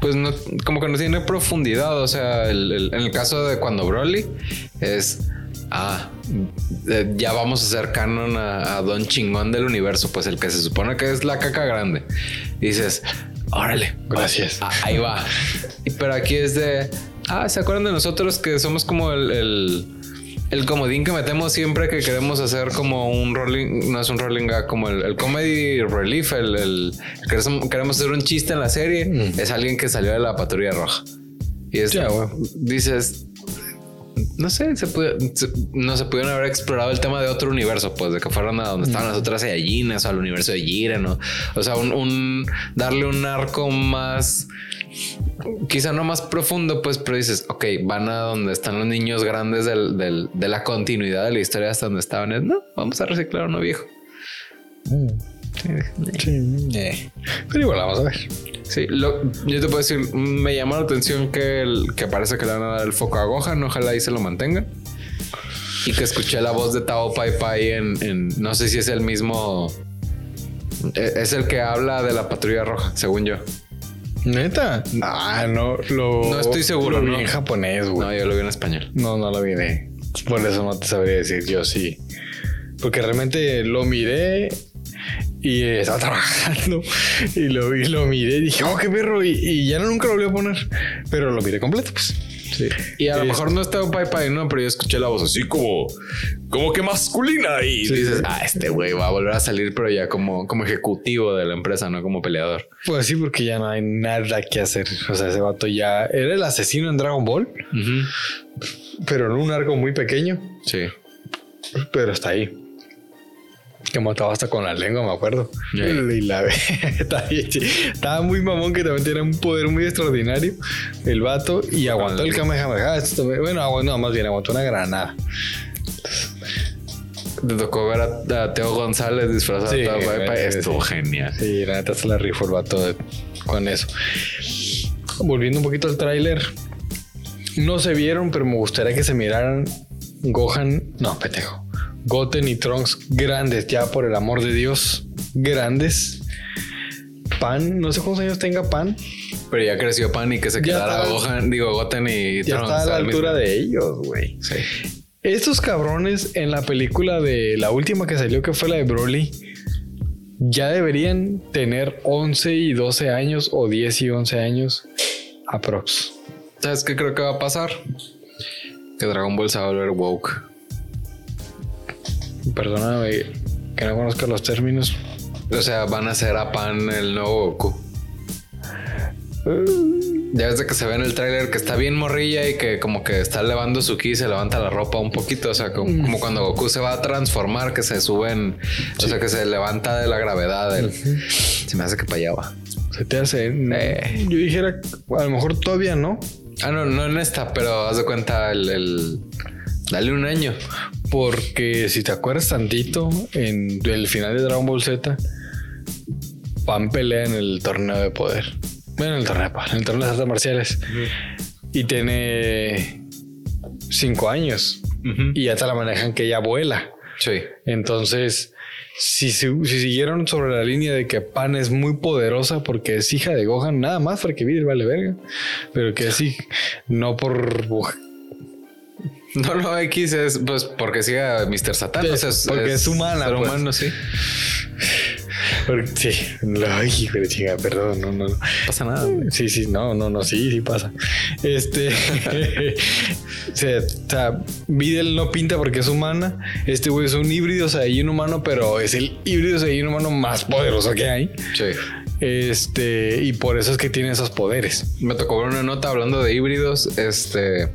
pues no, como que no tiene profundidad. O sea, el- el- en el caso de cuando Broly es, ah, eh, ya vamos a hacer canon a, a Don Chingón del universo, pues el que se supone que es la caca grande. Y dices, órale, Gracias. ah, ahí va. Pero aquí es de, ah, ¿se acuerdan de nosotros que somos como el... el el comodín que metemos siempre que queremos hacer como un rolling, no es un rolling gag, como el, el comedy relief, el, el- queremos, queremos hacer un chiste en la serie, Mm. es alguien que salió de la patrulla roja. Y es, güey. dices, no sé, se puede- se- no se pudieron haber explorado el tema de otro universo, pues de que fueran a donde estaban las otras Saiyajines o al universo de Jiren, o, o sea, un, un- darle un arco más, quizá no más profundo, pues, pero dices, ok, van a donde están los niños grandes del- del- de la continuidad de la historia hasta donde estaban. Es, no, vamos a reciclar uno viejo. Sí, eh. Pero igual vamos a ver. Sí, lo- yo te puedo decir, me llamó la atención que, el, que parece que le van a dar el foco a Gohan, ojalá ahí se lo mantengan. Y que escuché la voz de Tao Pai Pai en, en- no sé si es el mismo, e- es el que habla de la patrulla roja, según yo. ¿Neta? Ah, no, lo... No estoy seguro, Lo vi ¿no? en japonés, güey. No, yo lo vi en español. No, no lo miré. Por eso no te sabría decir yo sí. Porque realmente lo miré y estaba trabajando y lo vi, lo miré y dije, oh, qué perro. Y, y ya no nunca lo volví a poner, pero lo miré completo, pues. Sí. Y a lo mejor no está Pai Pai, no, pero yo escuché la voz así como, como que masculina y Sí, dices, ah, este güey va a volver a salir, pero ya como, como ejecutivo de la empresa, no como peleador. Pues sí, porque ya no hay nada que hacer. O sea, ese vato ya era el asesino en Dragon Ball, pero en un arco muy pequeño, Sí. pero está ahí. Que mataba hasta con la lengua, me acuerdo. Y la estaba, muy mamón que también tenía un poder muy extraordinario. El vato y aguantó el Kamehameha. Bueno, aguantó, no, más bien aguantó una granada. Te tocó ver a, a Teo González disfrazado Sí, Estuvo sí. genial. Sí, la neta se la rifó el vato de- con eso. Volviendo un poquito al tráiler. No se vieron, pero me gustaría que se miraran Gohan, no, pendejo. Goten y Trunks grandes, ya por el amor de Dios, grandes. Pan, no sé cuántos años tenga Pan. Pero ya creció Pan y que se Ya quedara. Gohan, digo, Goten y Ya Trunks está a la al altura mismo- de ellos, güey. Sí. Estos cabrones en la película de la última que salió, que fue la de Broly, ya deberían tener 11 y 12 años o 10 y 11 años aprox. ¿Sabes qué creo que va a pasar? Que Dragon Ball se va a volver woke. Perdóname que no conozco los términos. O sea, van a hacer a Pan el nuevo Goku. Ya desde que se ve en el tráiler que está bien morrilla y que como que está elevando su ki y se levanta la ropa un poquito. O sea, como, como cuando Goku se va a transformar, que se suben, o sea, que se levanta de la gravedad. del- Se me hace que para allá va. Se te hace. Eh. Yo dijera, a lo mejor todavía no, Ah, no, no en esta, pero haz de cuenta el, el- Dale un año. Porque si te acuerdas tantito, en el final de Dragon Ball Z, Pan pelea en el torneo de poder. Bueno, en el torneo de poder, en el torneo de artes marciales. Y tiene cinco años. Y ya te la manejan que ella vuela. Sí. Entonces, si, si, si siguieron sobre la línea de que Pan es muy poderosa porque es hija de Gohan, nada más porque Videl vale verga. Pero que sí, no por. No, no, X es pues porque siga Mr. Satan. o sea, porque es humana, ser pues. humano, sí. Porque- sí, ay, hijo de chica, perdón, no, no. No pasa nada. güey. Sí, sí, no, no, no, sí, sí pasa. Este, o sea, o sea, Videl no pinta porque es humana. Este güey es un híbrido Saiyajin humano, pero es el híbrido Saiyajin humano más poderoso que hay. Sí. Este, y por eso es que tiene esos poderes. Me tocó ver una nota hablando de híbridos, este,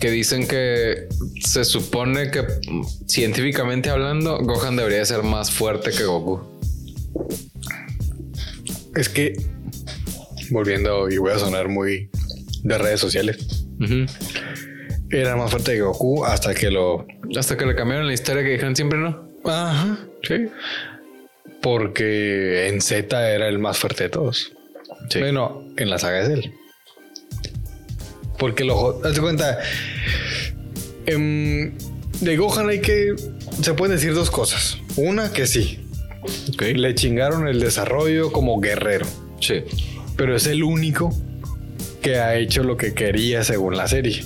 que dicen que se supone que científicamente hablando, Gohan debería ser más fuerte que Goku. Es que, volviendo, y voy a sonar muy de redes sociales, era más fuerte que Goku hasta que lo. Hasta que le cambiaron la historia que dijeron siempre no. Ajá, sí. Porque en Z era el más fuerte de todos. Sí. Bueno, en la saga es él. Porque lo. Hazte cuenta. em, de Gohan hay que. Se pueden decir dos cosas. Una que sí. Le chingaron el desarrollo como guerrero. Sí. Pero es el único que ha hecho lo que quería según la serie.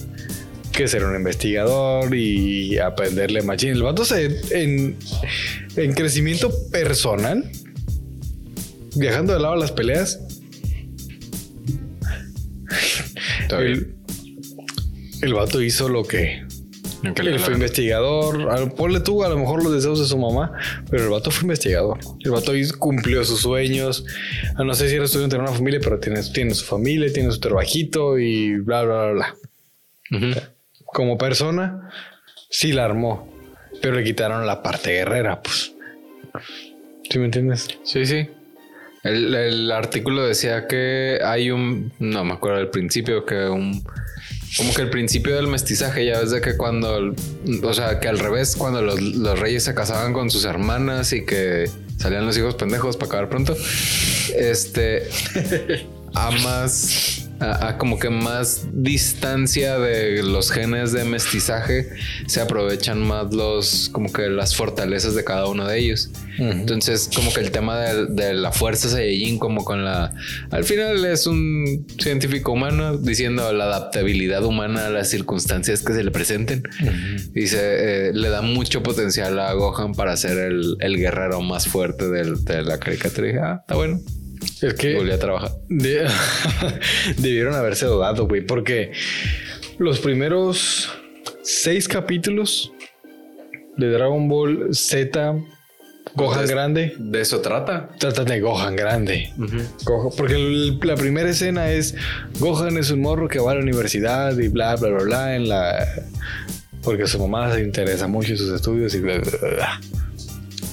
Que ser un investigador y aprenderle machín. El vato se, en, en crecimiento personal, viajando de lado a las peleas, Está bien. el, el vato hizo lo que. Él fue investigador. Ponle tú a lo mejor los deseos de su mamá, pero el vato fue investigador. El vato cumplió sus sueños. Ah, No sé si era estudiante en una familia, pero tiene, tiene su familia, tiene su trabajito y bla, bla, bla, bla. Como persona, sí la armó, pero le quitaron la parte guerrera, pues. ¿Sí me entiendes? Sí, sí. El, el artículo decía que hay un, no me acuerdo del principio, que un, como que el principio del mestizaje, ya ves de que cuando, o sea, que al revés, cuando los, los reyes se casaban con sus hermanas y que salían los hijos pendejos para acabar pronto, este, a más, a, a como que más distancia de los genes de mestizaje, se aprovechan más los, como que las fortalezas de cada uno de ellos. Entonces, como que el tema de, de la fuerza Saiyajin, como con la. Al final es un científico humano diciendo la adaptabilidad humana a las circunstancias que se le presenten. Dice, eh, le da mucho potencial a Gohan para ser el, el guerrero más fuerte del- de la caricatura. Y dije, ah, está bueno. Es Y que volví a trabajar. de- debieron haberse dudado, güey, porque los primeros seis capítulos de Dragon Ball Z, Gohan grande, De eso trata. tratan de Gohan grande. Gohan- porque el- la primera escena es Gohan es un morro que va a la universidad y bla, bla, bla, bla, en la... Porque su mamá se interesa mucho en sus estudios y bla, bla, bla.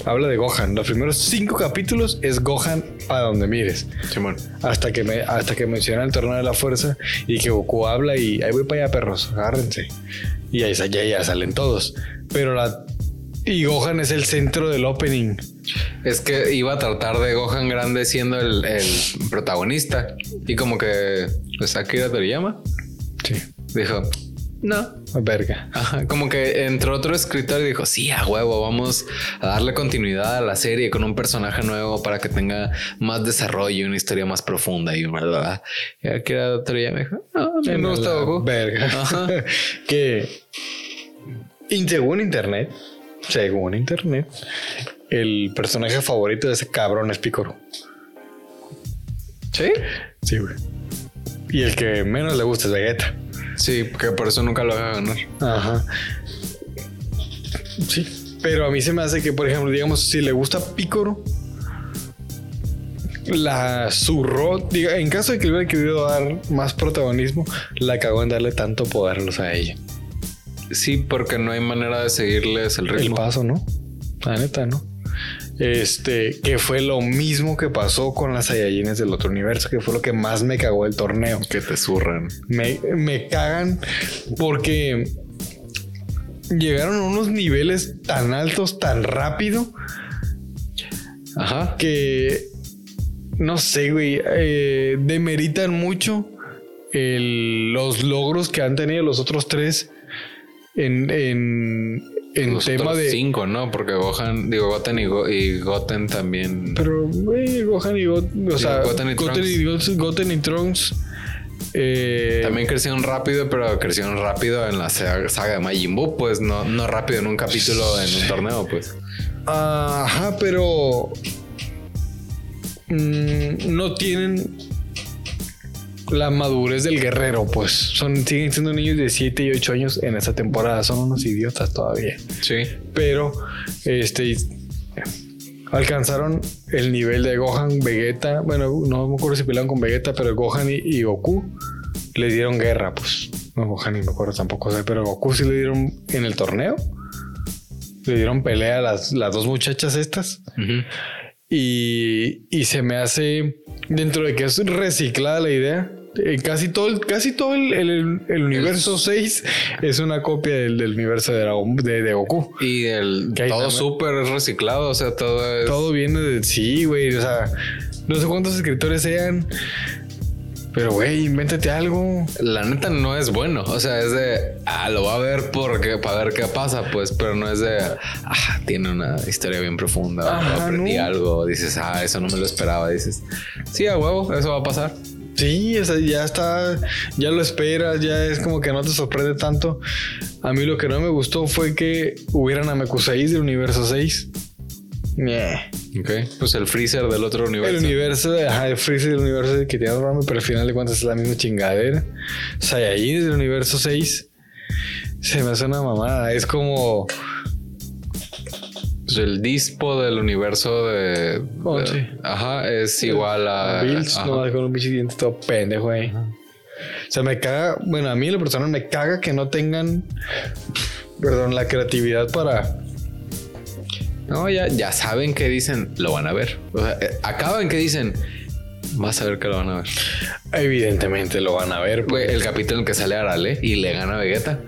Habla de Gohan. Los primeros cinco capítulos es Gohan para donde mires. Simón. Hasta que, me, hasta que menciona el torneo de la fuerza y que Goku habla y ahí voy para allá, perros, agárrense. Y ahí ya, ya salen todos. Pero la... Y Gohan es el centro del opening. Es que iba a tratar de Gohan grande siendo el, el protagonista. Y como que pues, Akira Toriyama Sí. dijo, no. Verga. Ajá, como que entró otro escritor y dijo, sí, a huevo, vamos a darle continuidad a la serie con un personaje nuevo para que tenga más desarrollo y una historia más profunda y bla, bla, bla. Y Akira Toriyama dijo, no, a mí me gusta Goku. Verga. Ajá. que según internet, según internet, el personaje favorito de ese cabrón es Picoro. Sí. Sí, güey. Y el que menos le gusta es Vegeta. Sí, que por eso nunca lo va a ganar. Ajá. Sí. Pero a mí se me hace que, por ejemplo, digamos, si le gusta Picoro, la zurró. Diga, en caso de que le hubiera querido dar más protagonismo, la cagó en darle tanto poderlos a ella. Sí, porque no hay manera de seguirles el El ritmo. paso, ¿no? La neta, ¿no? Este, que fue lo mismo que pasó con las Saiyajines del otro universo, que fue lo que más me cagó el torneo. que te zurran. Me, me cagan porque llegaron a unos niveles tan altos, tan rápido, Ajá. que no sé, güey, eh, demeritan mucho el- los logros que han tenido los otros tres en, en, en Los tema de. cinco, ¿no? Porque Gohan, digo, Goten y, Go- y Goten también. Pero, güey, Gohan y Goten. O sea, Goten y Goten y, Goten- Goten y Trunks. eh, También crecieron rápido, pero crecieron rápido en la saga saga de Majin Buu, pues no, no rápido en un capítulo en un torneo, pues. Ajá, pero. mm, no tienen la madurez del guerrero, pues. Son, siguen siendo niños de 7 y 8 años en esta temporada. Son unos idiotas todavía. Sí. Pero, este. Alcanzaron el nivel de Gohan, Vegeta. Bueno, no me acuerdo si pelearon con Vegeta, pero Gohan y, y Goku le dieron guerra, pues. No, Gohan ni me acuerdo tampoco, pero Goku sí le dieron en el torneo. Le dieron pelea a las, las dos muchachas estas. Y, y se me hace, dentro de que es reciclada la idea, eh, casi todo, el, casi todo el, el- el universo 6 es una copia del, del universo de, Dragon- de, de Goku. Y el Que todo súper reciclado, o sea, todo es. Todo viene de sí, güey. O sea, no sé cuántos escritores sean. Pero, güey, invéntate algo. La neta no es bueno. O sea, es de. Ah, lo va a ver porque para ver qué pasa, pues, pero no es de. Ah, tiene una historia bien profunda. Ajá, aprendí ¿no? algo. Dices, ah, eso no me lo esperaba. Dices, sí, a huevo, eso va a pasar. Sí, o sea, ya está, ya lo esperas, ya es como que no te sorprende tanto. A mí lo que no me gustó fue que hubieran Namekuseis del universo 6. Meh. Ok. Pues el freezer del otro universo. El universo ajá, el Freezer del universo que tiene Rame, pero al final de cuentas es la misma chingadera. Saiyajin del universo 6. Se me hace una mamada. Es como. Pues el dispo del universo de. Oh, de- sí. Ajá, es igual a. Bills, ajá. no, con un bicho diente todo pendejo ahí. O sea, me caga. Bueno, a mí en lo personal me caga que no tengan. Perdón, la creatividad para. No, ya, ya saben que dicen, lo van a ver. O sea, eh, acaban que dicen, vas a ver que lo van a ver. Evidentemente lo van a ver. Güey, el capítulo en que sale Arale y le gana a Vegeta.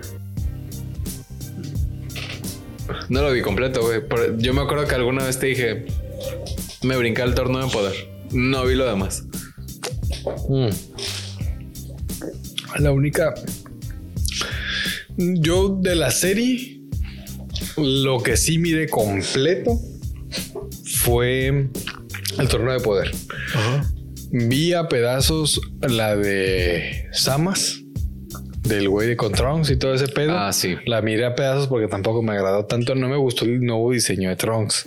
No lo vi completo, güey. pero Yo me acuerdo que alguna vez te dije, me brinqué el torneo de poder. No vi lo demás. Mm. La única. Yo de la serie, lo que sí miré completo fue el torneo de poder. Vi a pedazos la de Samas, del güey de Controns y todo ese pedo. Ah, sí. La miré a pedazos porque tampoco me agradó tanto. No me gustó el nuevo diseño de Trunks.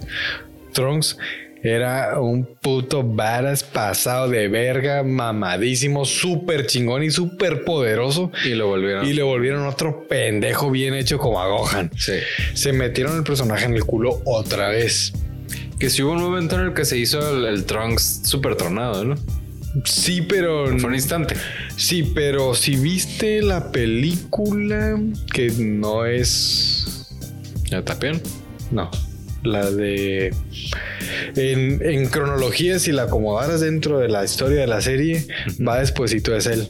Trunks era un puto badass pasado de verga, mamadísimo, súper chingón y súper poderoso. Y lo volvieron. Y le volvieron otro pendejo bien hecho como a Gohan. Sí. Se metieron el personaje en el culo otra vez. Que si hubo un momento en el que se hizo el, el Trunks súper tronado, ¿no? Sí, pero. Fue un instante. Sí, pero si viste la película que no es. ¿Ya tapión? No. La de. En, en cronología, si la acomodaras dentro de la historia de la serie, va despuesito es él.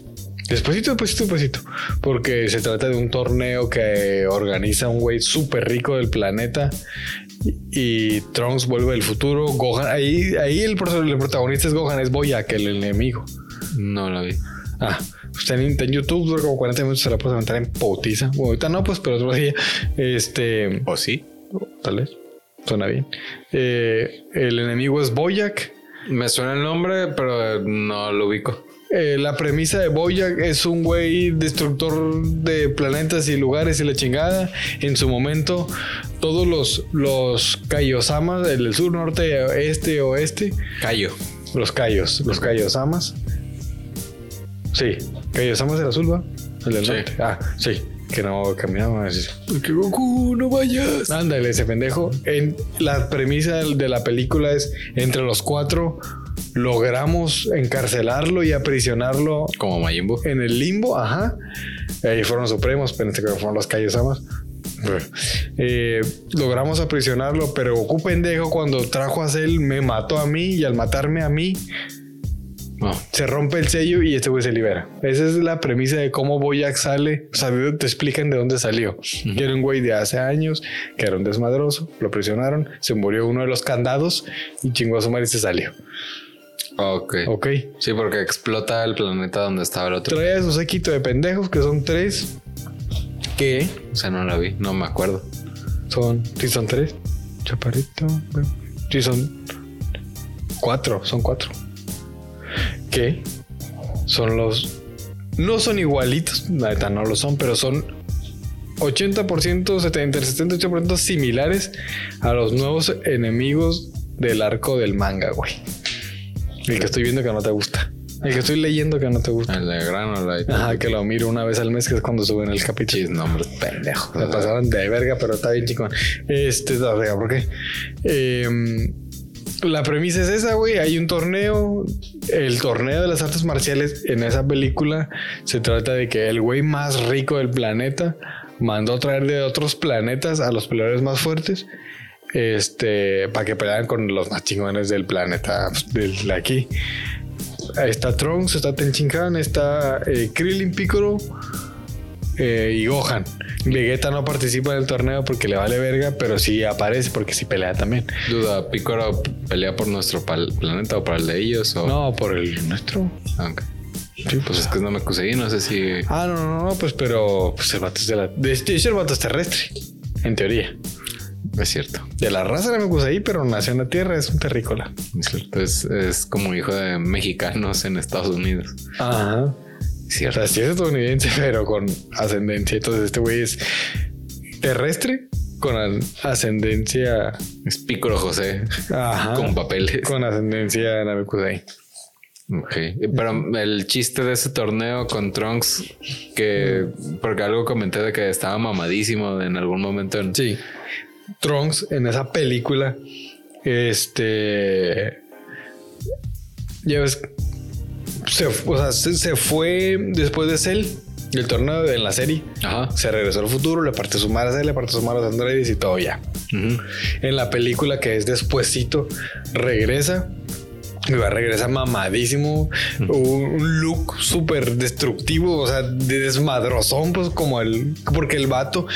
Despuésito, despuésito, despuésito. Porque se trata de un torneo que organiza un güey súper rico del planeta. Y Trunks vuelve del futuro. Gohan, ahí, ahí el, pro- el protagonista es Gohan, es Boyak, el enemigo. No lo vi. Ah, en, está en YouTube, dura como 40 minutos, se la puedes aventar en potiza. Bueno, ahorita no, pues, pero otro día. Este. ¿O sí? Tal vez. Suena bien. Eh, el enemigo es Boyak. Me suena el nombre, pero no lo ubico. Eh, la premisa de Boyak es un güey destructor de planetas y lugares y la chingada. En su momento, todos los, los Kaiosamas, el del sur, norte, este, oeste, Callo. los Kaios, los Kaiosamas. Sí, Kaiosamas del azul, ¿va? El del Sí. norte. Ah, sí. Que no caminaba. así. Que Goku, no vayas. Ándale, ese pendejo. En, la premisa de la película es entre los cuatro logramos encarcelarlo y aprisionarlo Como Majin Buu. en el limbo, ajá. Ahí fueron supremos, pero en este caso fueron los Kaiosamas. Eh, logramos aprisionarlo, pero Goku pendejo cuando trajo a Cell me mató a mí y al matarme a mí No. se rompe el sello y este güey se libera. Esa es la premisa de cómo Boyac sale. O sea, te explican de dónde salió. Que era un güey de hace años, que era un desmadroso, lo presionaron, se murió uno de los candados y chingó a su madre y se salió. Ok. Ok. Sí, porque explota el planeta donde estaba el otro. Trae a su séquito de pendejos, que son tres, que O sea, no la vi, no me acuerdo. Son, sí, son tres. Chaparrito. Sí, son cuatro, son cuatro. ¿Qué? Son los. No son igualitos, la neta no lo son, pero son 80%, 70, 78% similares a los nuevos enemigos del arco del manga, güey. El que estoy viendo que no te gusta. El que estoy leyendo que no te gusta. El de grano, la Ajá, que lo miro una vez al mes, que es cuando suben el capítulo. Chis, nombres pendejos. Se pasaron de verga, pero está bien chico. Este, no, verga, ¿por qué? Em, la premisa es esa, güey. Hay un torneo. El torneo de las artes marciales en esa película se trata de que el güey más rico del planeta mandó traer de otros planetas a los peleadores más fuertes. Este, para que pelearan con los más chingones del planeta, pues, de aquí. Está Trunks, está Tenchinhan, está eh, Krillin Piccolo eh, y Gohan. Vegeta no participa en el torneo porque le vale verga, pero sí aparece porque sí pelea también. Duda, ¿Piccolo pelea por nuestro planeta o para el de ellos? O... No, por el nuestro. Ah, ok. pues es que no me conseguí, no sé si. Ah, no, no, no, pues pero pues el vato es de la. De de hecho, el vato es terrestre, en teoría. Es cierto. De la raza de Mekusei, pero nació en la tierra, es un terrícola. Es cierto. Es, es como hijo de mexicanos en Estados Unidos. Ajá. O Cierto. sea, sí es estadounidense, pero con ascendencia. Entonces, este güey es terrestre con ascendencia. Es Piccolo José Ajá. con papeles. Con ascendencia Namekusei. Ok. Pero el chiste de ese torneo con Trunks, que porque algo comenté de que estaba mamadísimo en algún momento. En... Sí. Trunks en esa película. Este. Ya ves. Se, o sea, se, se fue después de Cell, del torneo en la serie. Ajá. Se regresó al futuro, le partió su madre a Cell, le partió su madre a los androides y todo ya. En la película que es despuesito, regresa. Y va, regresa mamadísimo. Un, un look súper destructivo, o sea, de desmadrozón, pues como el. Porque el vato.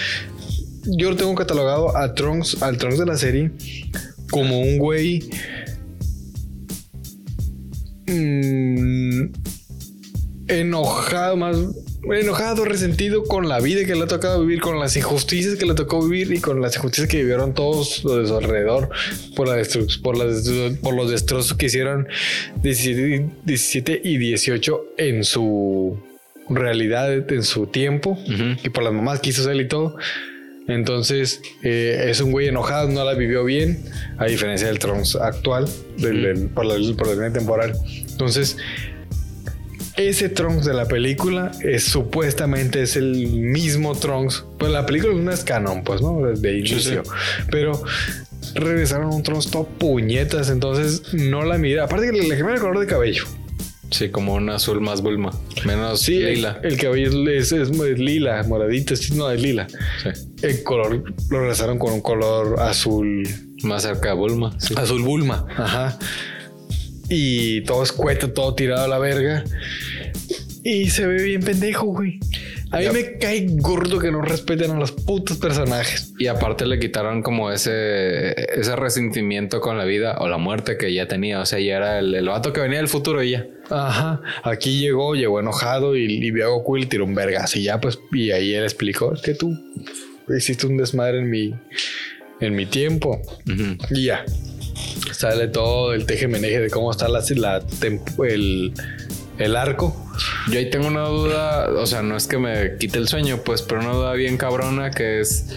Yo lo tengo catalogado a Trunks, al Trunks de la serie, como un güey. mm, enojado, más enojado, resentido con la vida que le ha tocado vivir, con las injusticias que le tocó vivir y con las injusticias que vivieron todos los de su alrededor por, la por, la por los destrozos que hicieron 17, y- 17 y 18 en su realidad, en su tiempo y por las mamás que hizo él y todo. Entonces eh, es un güey enojado, no la vivió bien, a diferencia del Trunks actual, del, del- por, la, por la línea temporal. Entonces, ese Trunks de la película es supuestamente es el mismo Trunks. Pues la película no es canon, pues, ¿no? Desde inicio. Pero regresaron a un Trunks todo puñetas, entonces no la mira. Aparte que le le cambiaron el color de cabello. Sí, como un azul más Bulma. Menos Sí, lila. El, cabello es, es- es lila, moradito, sí, no, es lila. Sí. El color lo regresaron con un color azul. Más cerca de Bulma. Sí. Azul Bulma. Ajá. Y todo escueto, todo tirado a la verga. Y se ve bien pendejo, güey. A mí me cae gordo que no respeten a los putos personajes. Y aparte le quitaron como ese, ese resentimiento con la vida o la muerte que ya tenía. O sea, ya era el, el vato que venía del futuro y ya. Ajá. Aquí llegó, llegó enojado y, y vio a Goku y le tiró un vergas. Y ya, pues, y ahí él explicó: que tú hiciste un desmadre en mi, en mi tiempo. Y ya. Sale todo el teje-meneje de cómo está la, la el, el arco. Yo ahí tengo una duda, o sea, no es que me quite el sueño, pues, pero una duda bien cabrona que es...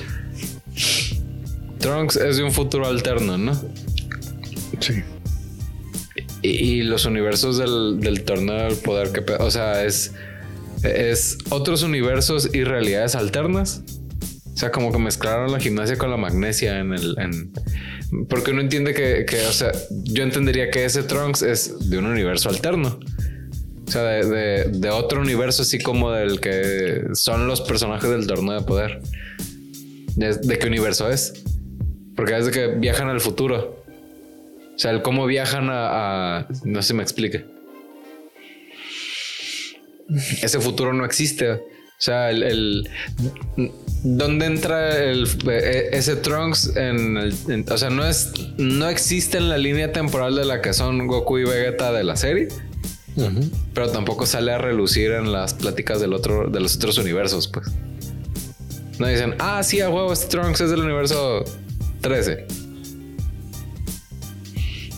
Trunks es de un futuro alterno, ¿no? Sí. Y, y los universos del, del torneo del poder que... O sea, es... Es otros universos y realidades alternas. O sea, como que mezclaron la gimnasia con la magnesia en el... En, porque uno entiende que, que, o sea, yo entendería que ese Trunks es de un universo alterno. O sea, de, de- otro universo, así como del que son los personajes del torneo de poder. ¿De, qué universo es? Porque es de que viajan al futuro. O sea, el cómo viajan a, No si me explique. Ese futuro no existe. O sea, el... el- ¿Dónde entra el, e- ese Trunks en el... en- o sea, no es... No existe en la línea temporal de la que son Goku y Vegeta de la serie. Pero tampoco sale a relucir en las pláticas del otro, de los otros universos, pues. No dicen, ah, sí, a huevo, este Trunks es del universo 13.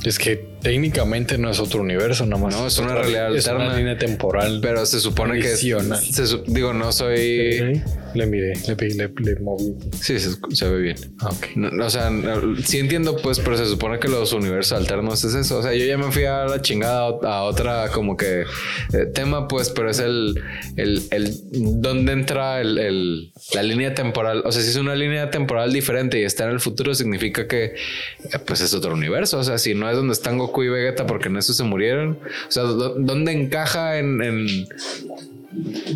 Es que técnicamente no es otro universo, nomás. No, es una realidad es alterna. una línea temporal. Pero se supone que. Adicional. se digo, no soy. Le miré, le, pe- le, le moví. Sí, se, se ve bien. Ah, ok. No, o sea, no, sí entiendo, pues, pero se supone que los universos alternos es eso. O sea, yo ya me fui a la chingada a otra como que eh, tema, pues, pero es el, el, el dónde entra el, el- la línea temporal. O sea, si es una línea temporal diferente y está en el futuro, significa que eh, pues es otro universo. O sea, si no es donde están Goku y Vegeta, porque en eso se murieron. O sea, ¿dó- ¿dónde encaja en, en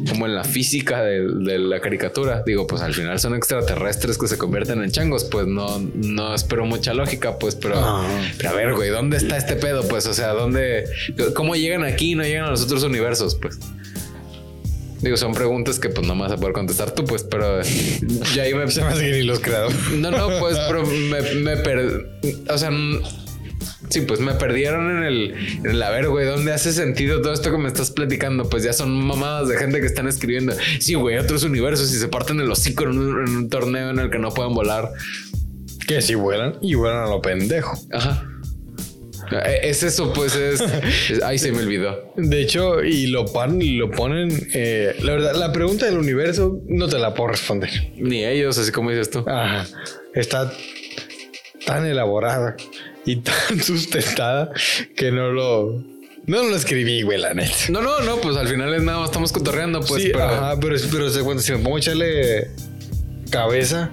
como en la física de, de la caricatura. Digo, pues al final son extraterrestres que se convierten en changos, pues no, no espero mucha lógica, pues, pero, pero a ver, güey, ¿dónde está este pedo? Pues, o sea, ¿dónde, cómo llegan aquí y no llegan a los otros universos? Pues. Digo, son preguntas que pues no me vas a poder contestar tú, pues, pero ya ahí me... Se me hace que ni los creadores. No, no, pues, pero me, me per... O sea, sí, pues me perdieron en el, en el a ver, güey, ¿dónde hace sentido todo esto que me estás platicando? Pues ya son mamadas de gente que están escribiendo. Sí, güey, otros universos y se parten el hocico en un, en un torneo en el que no pueden volar. Que si vuelan y vuelan a lo pendejo. Ajá. Eh, Es eso, pues es. Ay, se me olvidó. De hecho, y lo, pan, y lo ponen. eh, la verdad, la pregunta del universo no te la puedo responder. Ni ellos, así como dices tú. Ajá. Está tan elaborada y tan sustentada que no lo. No lo escribí, güey, la neta. No, no, no, pues al final es nada, más estamos cotorreando, pues. sí, pero, ajá, pero, si me pongo a echarle cabeza,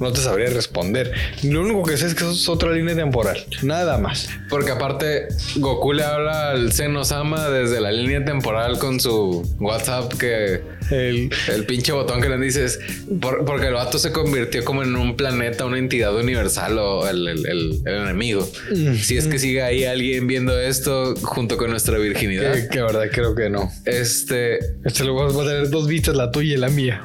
no te sabría responder. Lo único que sé es que es otra línea temporal. Nada más. Porque aparte, Goku le habla al Senosama desde la línea temporal con su WhatsApp que. El, El pinche botón que le dices, por- porque el vato se convirtió como en un planeta, una entidad universal o el, el- el- enemigo. Mm. Si es que sigue ahí alguien viendo esto junto con nuestra virginidad. que, verdad creo que no. Este, Este luego va a tener dos vistas, la tuya y la mía.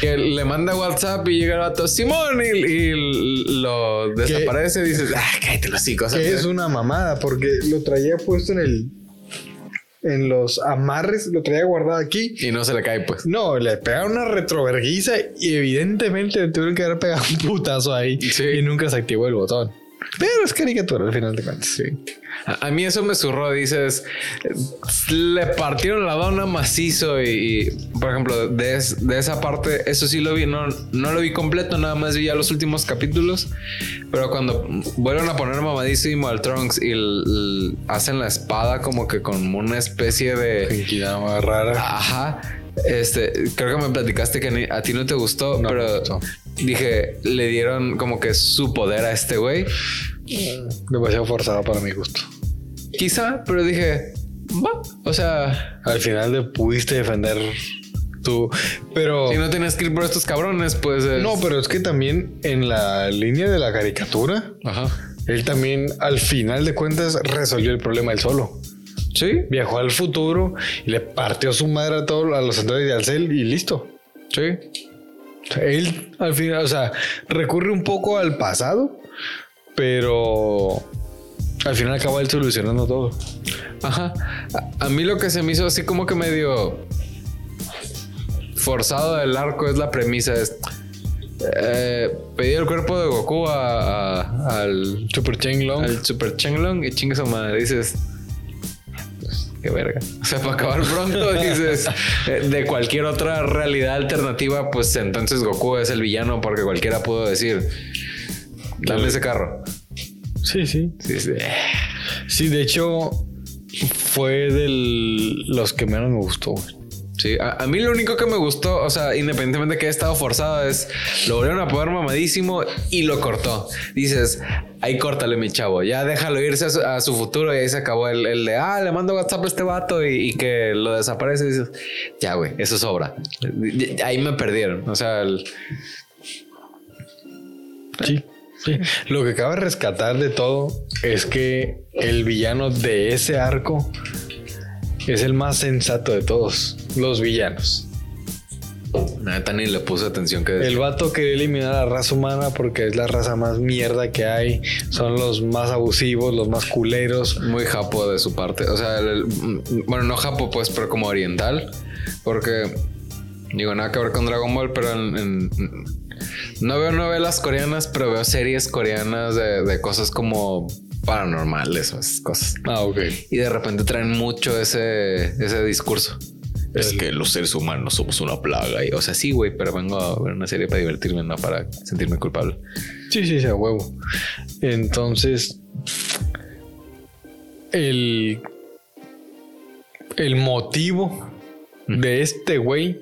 que le manda WhatsApp y llega el vato, Simón, y, y lo desaparece y dices, ah, cállate los hijos. que es una mamada porque lo traía puesto en el en los amarres, lo traía guardado aquí. Y no se le cae, pues. No, le pegaron una retroverguiza y evidentemente le tuvieron que haber pegado un putazo ahí Sí. y nunca se activó el botón. Pero es caricatura al final de cuentas. Sí. A, a mí eso me zurró, dices, le partieron la dona macizo y, y, por ejemplo, de, es- de esa parte, eso sí lo vi, no, no lo vi completo, nada más vi ya los últimos capítulos, pero cuando vuelven a poner mamadísimo al Trunks y l- l- hacen la espada como que con una especie de... Rara. Ajá. Este, creo que me platicaste que ni- a ti no te gustó, No me pero gustó. Dije, le dieron como que su poder a este güey. Demasiado forzado para mi gusto. Quizá, pero dije, va. O sea, Al final le pudiste defender tú. Pero. si no tienes que ir por estos cabrones, pues. es- No, pero es que también en la línea de la caricatura, Ajá. él también al final de cuentas resolvió el problema él solo. Sí, Viajó al futuro y le partió su madre a todos a los androides de Alcel y listo. sí. Él al final, o sea, recurre un poco al pasado, pero al final acaba él solucionando todo. Ajá. A, a mí lo que se me hizo así como que medio forzado del arco es la premisa. Es eh, pedir el cuerpo de Goku a- a- al Super Long. al Super Chenglong y chingue su madre. Dices, qué verga. O sea, para acabar pronto, dices, eh, de cualquier otra realidad alternativa, pues entonces Goku es el villano porque cualquiera pudo decir, dame ese carro. Sí, sí. Sí, sí. Sí, de hecho, fue de los que menos me gustó. güey. Sí, a, a mí lo único que me gustó, o sea, independientemente de que haya estado forzado, es lo volvieron a poner mamadísimo y lo cortó. Dices, ahí córtale, mi chavo, ya déjalo irse a su, a su futuro y ahí se acabó el, el de, ah, le mando WhatsApp a este vato y, y que lo desaparece. Y dices, ya, güey, eso sobra. Y- y- Ahí me perdieron. O sea, el- Sí. sí. Lo que cabe rescatar de todo es que el villano de ese arco es el más sensato de todos los villanos. neta ni le puse atención que El vato quería eliminar a la raza humana porque es la raza más mierda que hay. Son los más abusivos, los más culeros. muy japo de su parte. O sea, el- el- bueno, no japo, pues, pero como oriental. Porque Digo, nada que ver con Dragon Ball, pero en, en- no veo novelas coreanas, pero veo series coreanas de, de cosas como paranormales o esas cosas. Ah, ok. Y de repente traen mucho ese, ese discurso. Es que los seres humanos somos una plaga. Y, o sea, sí, güey, pero vengo a ver una serie para divertirme, no para sentirme culpable. Sí, sí, sí, a huevo. Entonces, el, el motivo de este güey,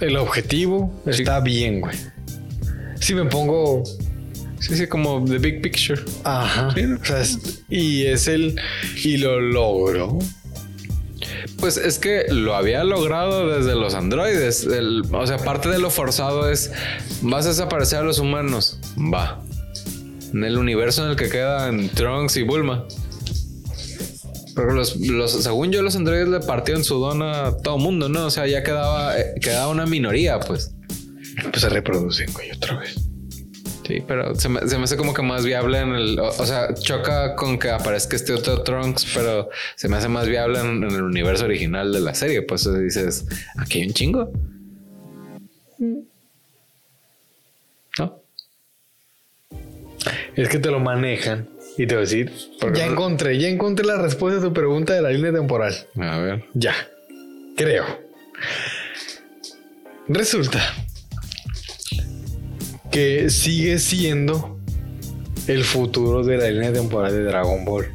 el objetivo Sí. está bien, güey. Si me pongo, Sí, sí, como The Big Picture. ajá, Sí, ¿no? o sea, es- y es el, y lo logro. Pues es que lo había logrado desde los androides. O sea, parte de lo forzado es, vas a desaparecer a los humanos. Va. En el universo en el que quedan Trunks y Bulma. Pero los, los, según yo, los androides le partieron su don a todo mundo, ¿no? O sea, ya quedaba, eh, quedaba una minoría, pues. Pues se reproducen, güey, otra vez. Sí, pero se me, se me hace como que más viable en el. O, o sea, choca con que aparezca este otro Trunks, pero se me hace más viable en, en el universo original de la serie. Pues dices, aquí hay un chingo. ¿No? Es que te lo manejan y te voy a decir, ya no- encontré, ya encontré la respuesta a tu pregunta de la línea temporal. A ver. Ya, creo. Resulta que sigue siendo el futuro de la línea temporal de Dragon Ball.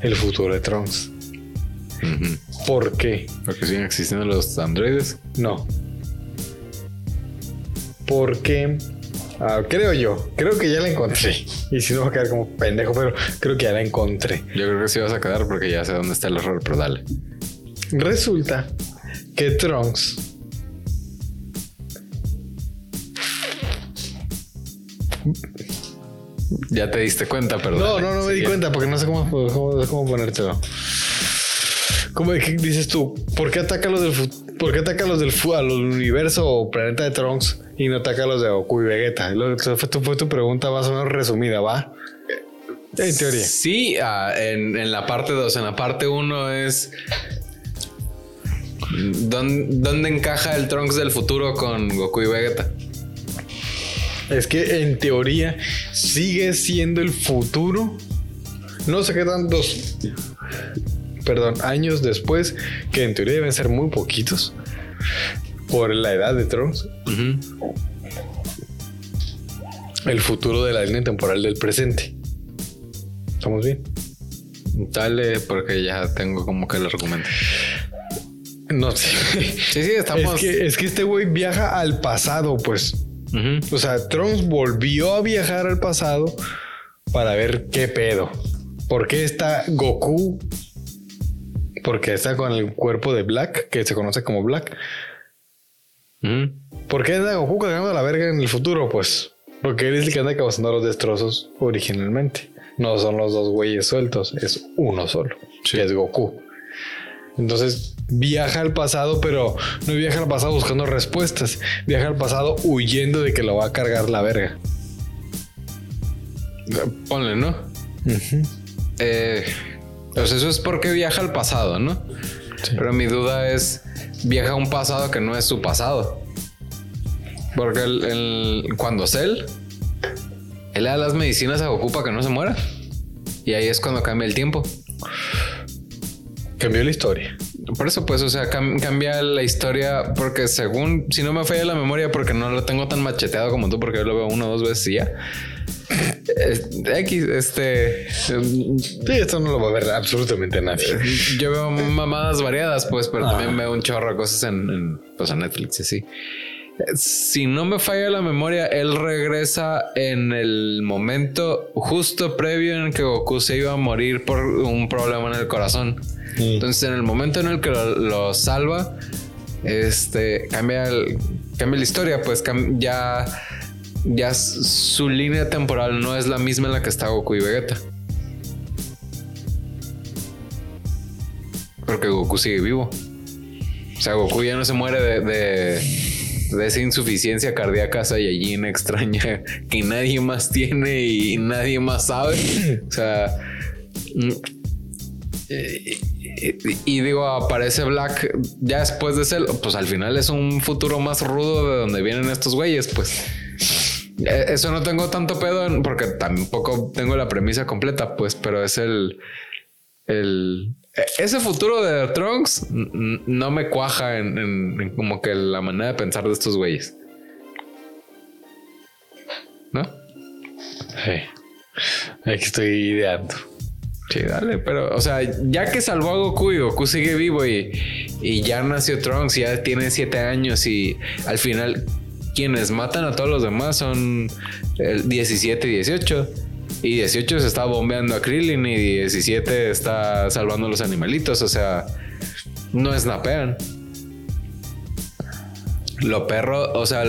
El futuro de Trunks. ¿Por qué? Porque siguen existiendo los androides. No. Porque ah, creo yo, creo que ya la encontré. Y si no va a quedar como pendejo, pero creo que ya la encontré. Yo creo que sí vas a quedar porque ya sé dónde está el error, pero dale. Resulta que Trunks Ya te diste cuenta, pero. No, no, no me di cuenta porque no sé cómo, cómo, cómo ponértelo. ¿Cómo dices tú? ¿Por qué ataca a los del ¿Por qué ataca los del a los universo o planeta de Trunks y no ataca a los de Goku y Vegeta? Esa fue tu, fue tu pregunta más o menos resumida, ¿va? En teoría. Sí, ah, en, en la parte 2. En la parte 1 es. ¿dónde, ¿Dónde encaja el Trunks del futuro con Goku y Vegeta? Es que en teoría sigue siendo el futuro. No sé qué tantos, perdón, años después, que en teoría deben ser muy poquitos por la edad de Trunks. El futuro de la línea temporal del presente. ¿Estamos bien? Dale, porque ya tengo como que el argumento. No sé. Sí, sí, estamos. Es que, es que este güey viaja al pasado, pues. O sea, Trunks volvió a viajar al pasado para ver qué pedo. ¿Por qué está Goku? Porque está con el cuerpo de Black, que se conoce como Black. ¿Por qué anda Goku cagando a la verga en el futuro? Pues porque él es el que anda causando los destrozos originalmente. No son los dos güeyes sueltos, es uno solo, Sí. que es Goku. Entonces viaja al pasado, pero no viaja al pasado buscando respuestas. Viaja al pasado huyendo de que lo va a cargar la verga. Ponle, ¿no? Eh, pues eso es porque viaja al pasado, ¿no? Pero mi duda es, viaja a un pasado que no es su pasado. Porque el, el- cuando Cell, él le da las medicinas a Goku para que no se muera. Y ahí es cuando cambia el tiempo. Cambió la historia. Por eso, pues, o sea, cam- cambia la historia porque según, si no me falla la memoria, porque no lo tengo tan macheteado como tú, porque yo lo veo una o dos veces y ya. Es- X, este... Sí, esto no lo va a ver absolutamente nadie. Yo veo mamadas variadas, pues, pero Ajá. también veo un chorro de cosas en, en, pues, en Netflix y así. Si no me falla la memoria, él regresa en el momento justo previo en el que Goku se iba a morir por un problema en el corazón. Entonces, en el momento en el que lo, salva, este cambia, cambia la historia, pues ya, ya su línea temporal no es la misma en la que está Goku y Vegeta. Porque Goku sigue vivo. O sea, Goku ya no se muere de, de, de esa insuficiencia cardíaca Saiyajin extraña que nadie más tiene y nadie más sabe. O sea, mm, eh, y, digo, aparece Black ya después de ser, pues al final es un futuro más rudo de donde vienen estos güeyes, pues. Eh, eso no tengo tanto pedo porque tampoco tengo la premisa completa, pues, pero es el, el, e, ese futuro de Trunks no me cuaja en, como que la manera de pensar de estos güeyes. ¿No? Sí. Aquí estoy ideando. Sí, dale, pero, o sea, ya que salvó a Goku y Goku sigue vivo y, y ya nació Trunks, ya tiene siete años y al final quienes matan a todos los demás son el 17 y 18. Y 18 se está bombeando a Krillin y 17 está salvando a los animalitos. O sea, no snapean. Lo perro, o sea,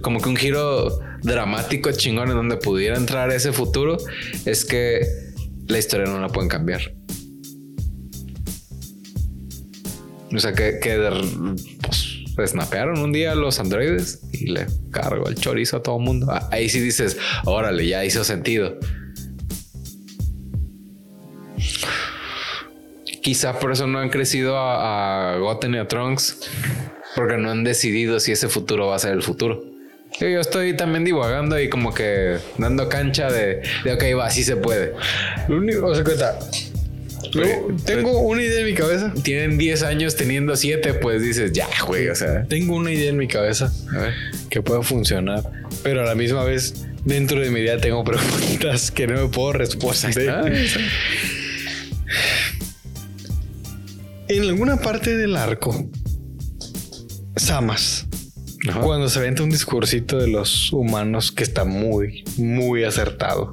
como que un giro dramático chingón en donde pudiera entrar ese futuro es que la historia no la pueden cambiar. O sea, que, que pues, snapearon un día los androides y le cargo el chorizo a todo el mundo. Ah, ahí sí dices, órale, ya hizo sentido. Quizá por eso no han crecido a, a Goten y a Trunks, porque no han decidido si ese futuro va a ser el futuro. Yo estoy también divagando y como que dando cancha de, de ok, va, así se puede. Lo único, o sea, cuenta. tengo una idea en mi cabeza. Tienen 10 años teniendo 7, pues dices, ya, güey, o sea. Tengo una idea en mi cabeza que pueda funcionar, pero a la misma vez, dentro de mi idea tengo preguntas que no me puedo responder. En alguna parte del arco, Samas cuando se vende un discursito de los humanos que está muy, muy acertado,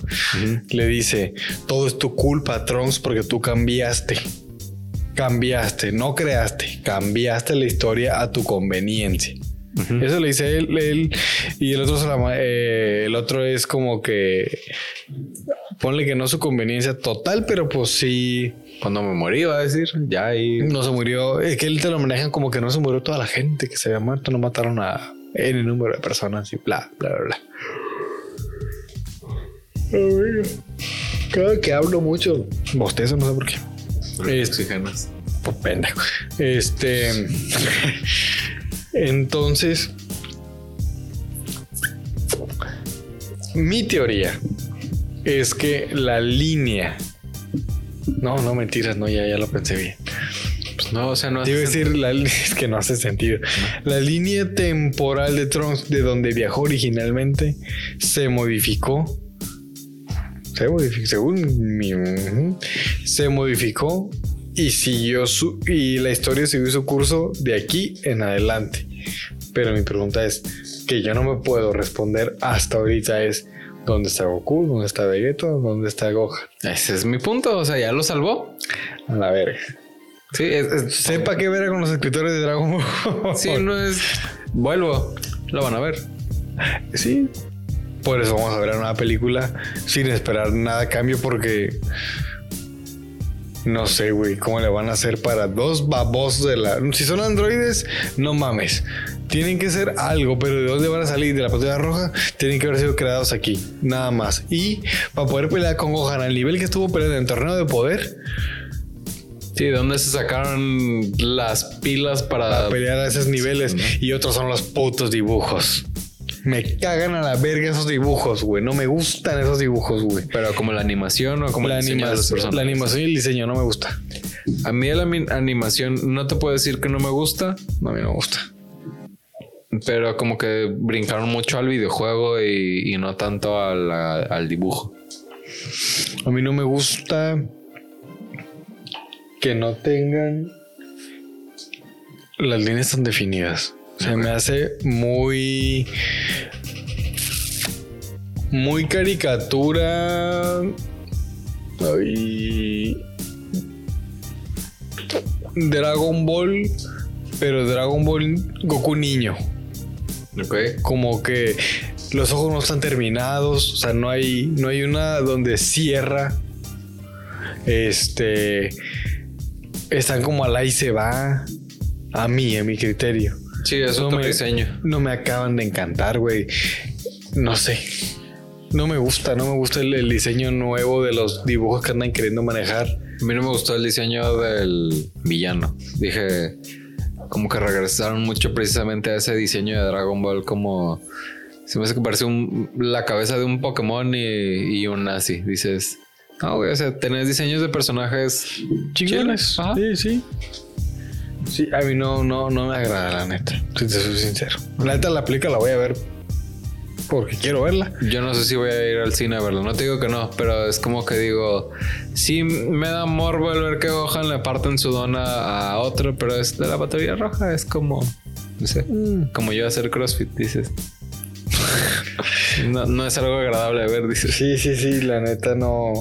le dice: Todo es tu culpa, Trunks, porque tú cambiaste. Cambiaste, no creaste, cambiaste la historia a tu conveniencia. Eso le dice él, y el otro, eh, el otro es como que ponle que no su conveniencia total, pero pues sí. Cuando me morí, va a decir, ya ahí. No se murió. Es que él te lo manejan como que no se murió toda la gente que se había muerto, no mataron a N número de personas y bla, bla, bla, bla. Cada que hablo mucho, bostezo, no sé por qué. Oxígenos. Pues pendejo. Este. Entonces. Mi teoría es que la línea. No, no mentiras, no, ya, ya lo pensé bien. Pues no, o sea, no hace decir, la, es que no hace sentido. La línea temporal de Trunks, de donde viajó originalmente, se modificó. Se modificó, según mi. Se modificó y siguió su. Y la historia siguió su curso de aquí en adelante. Pero mi pregunta es: que yo no me puedo responder hasta ahorita es ¿Dónde está Goku? ¿Dónde está Vegeta? ¿Dónde está Gohan? Ese es mi punto. O sea, ya lo salvó. A la verga. Sí, sepa qué ver con los escritores de Dragon Ball. Sí, no es. Vuelvo. Lo van a ver. Sí. Por eso vamos a ver una película sin esperar nada a cambio porque no sé, güey, cómo le van a hacer para dos babos de la. Si son androides, no mames. Tienen que ser algo, pero ¿de dónde van a salir? De la pantalla roja, tienen que haber sido creados aquí, nada más. Y para poder pelear con Gohan al nivel que estuvo peleando en el torneo de poder. Sí, ¿de dónde se sacaron las pilas para, pelear a esos niveles? Y otros son los putos dibujos. Me cagan a la verga esos dibujos, güey. No me gustan esos dibujos, güey. Pero como la animación o como la, animación, la animación y el diseño no me gusta. A mí la animación no te puedo decir que no me gusta. No, a mí no me gusta. Pero como que brincaron mucho al videojuego y, no tanto al dibujo. A mí no me gusta que no tengan las líneas tan definidas. Se me hace muy. Muy caricatura. Ay, Dragon Ball, pero Dragon Ball Goku niño. Ok. Como que los ojos no están terminados, o sea, no hay, no hay una donde cierra. Este. Están como al ahí se va. A mí, a mi criterio. Sí, es no me, diseño. No me acaban de encantar, güey. No sé. No me gusta, no me gusta el, diseño nuevo de los dibujos que andan queriendo manejar. A mí no me gustó el diseño del villano. Dije, como que regresaron mucho precisamente a ese diseño de Dragon Ball como... Se me hace que parece un- la cabeza de un Pokémon y, y un nazi. Dices, no, güey, o sea, tenés diseños de personajes Chingones. Sí, sí. Sí, a mí no, no, no me agrada, la neta. Si te soy sincero. La neta, la película la voy a ver porque quiero verla. Yo no sé si voy a ir al cine a verlo. No te digo que no, pero es como que digo, sí me da morbo el ver que Gohan le parten su dona a otro, pero es de la batería roja. Es como, no sé, como yo hacer CrossFit, dices. No, no es algo agradable de ver, dices. Sí, sí, sí, la neta no.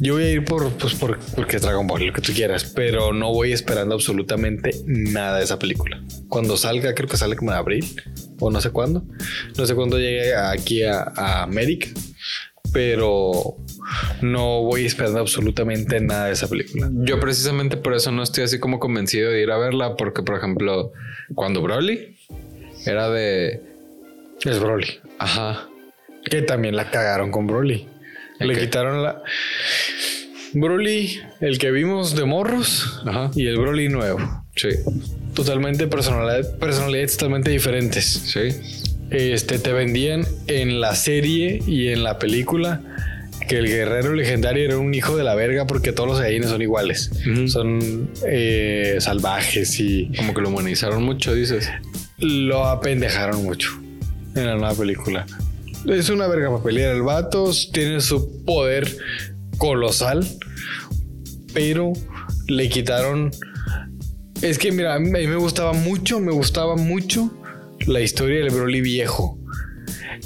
Yo voy a ir por, pues, por, porque es Dragon Ball, lo que tú quieras, pero no voy esperando absolutamente nada de esa película. Cuando salga, creo que sale como en abril o no sé cuándo. No sé cuándo llegue aquí a, a América, pero no voy esperando absolutamente nada de esa película. Yo precisamente por eso no estoy así como convencido de ir a verla, porque por ejemplo, cuando Broly era de, Es Broly. ajá, Que también la cagaron con Broly. ¿El Le quitaron la. Broly, el que vimos de morros, Ajá. y el Broly nuevo. sí, Totalmente personalidad, personalidades totalmente diferentes. sí, Este te vendían en la serie y en la película que el guerrero legendario era un hijo de la verga porque todos los Saiyajines son iguales. Son eh, salvajes y como que lo humanizaron mucho, dices. lo apendejaron mucho en la nueva película. Es una verga para pelear. El vato tiene su poder colosal, pero le quitaron. Es que mira, a mí a mí me gustaba mucho, me gustaba mucho la historia del Broly viejo.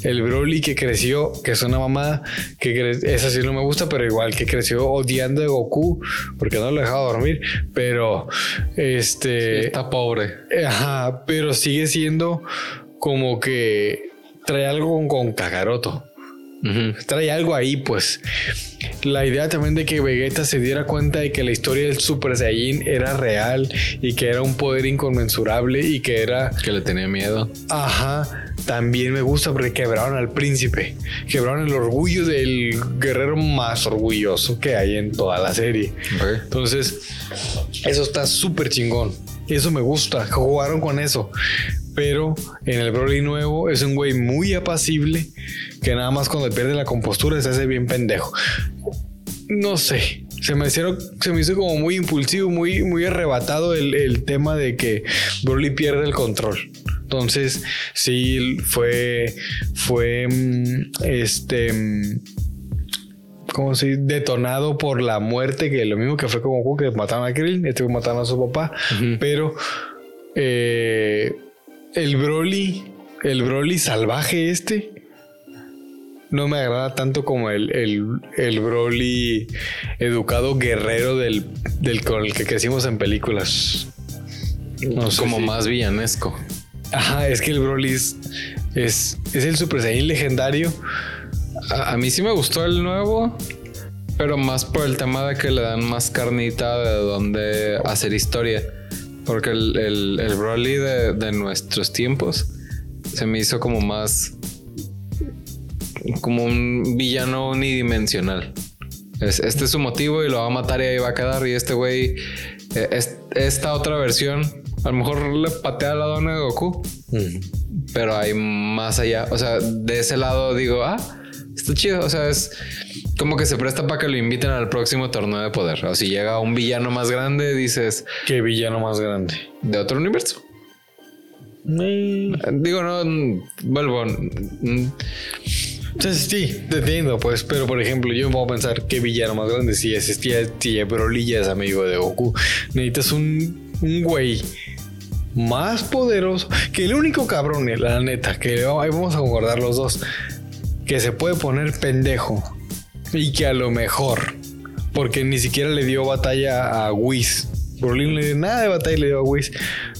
El Broly que creció, que es una mamada, que cre- esa sí no me gusta, pero igual que creció odiando a Goku porque no lo dejaba dormir. Pero este. Está pobre. Ajá, pero sigue siendo como que trae algo con, Kakaroto. Trae algo ahí, pues. La idea también de que Vegeta se diera cuenta de que la historia del Super Saiyajin era real y que era un poder inconmensurable y que era Que le tenía miedo. Ajá, también me gusta porque quebraron al príncipe, quebraron el orgullo del guerrero más orgulloso que hay en toda la serie. Entonces, eso está súper chingón. Eso me gusta, jugaron con eso. Pero en el Broly nuevo es un güey muy apacible que nada más cuando pierde la compostura se hace bien pendejo. No sé, se me, hicieron, se me hizo como muy impulsivo, muy, muy arrebatado el, el tema de que Broly pierde el control. Entonces, sí, fue, fue, mm, este, mm, como si detonado por la muerte, que lo mismo que fue como que mataron a Krillin, este mataron a su papá, pero eh, el Broly, el Broly salvaje este, no me agrada tanto como el, el, el Broly educado guerrero del, del con el que crecimos en películas. No sé como si- más villanesco. Ajá, es que el Broly es, es, es el Super Saiyan legendario. A, a mí sí me gustó el nuevo, pero más por el tema de que le dan más carnita de donde hacer historia. Porque el, el, el Broly de, de nuestros tiempos se me hizo como más. como un villano unidimensional. Es- este es su motivo y lo va a matar y ahí va a quedar. Y este güey, eh, es- esta otra versión, a lo mejor le patea la dona de Goku, pero hay más allá. O sea, de ese lado digo, ah, está chido. O sea, es como que se presta para que lo inviten al próximo torneo de poder. O si llega un villano más grande, dices, Qué villano más grande. de otro universo. Eh, Digo, no, vuelvo. Entonces, sí, te entiendo, pues, pero por ejemplo, yo me puedo pensar qué villano más grande si existía, si Broly ya es amigo de Goku. Necesitas un, un güey más poderoso que el único cabrón, la neta, que ahí vamos a concordar los dos, que se puede poner pendejo y que a lo mejor, porque ni siquiera le dio batalla a Whis. Broly no le dio nada de batalla, le dio a Whis.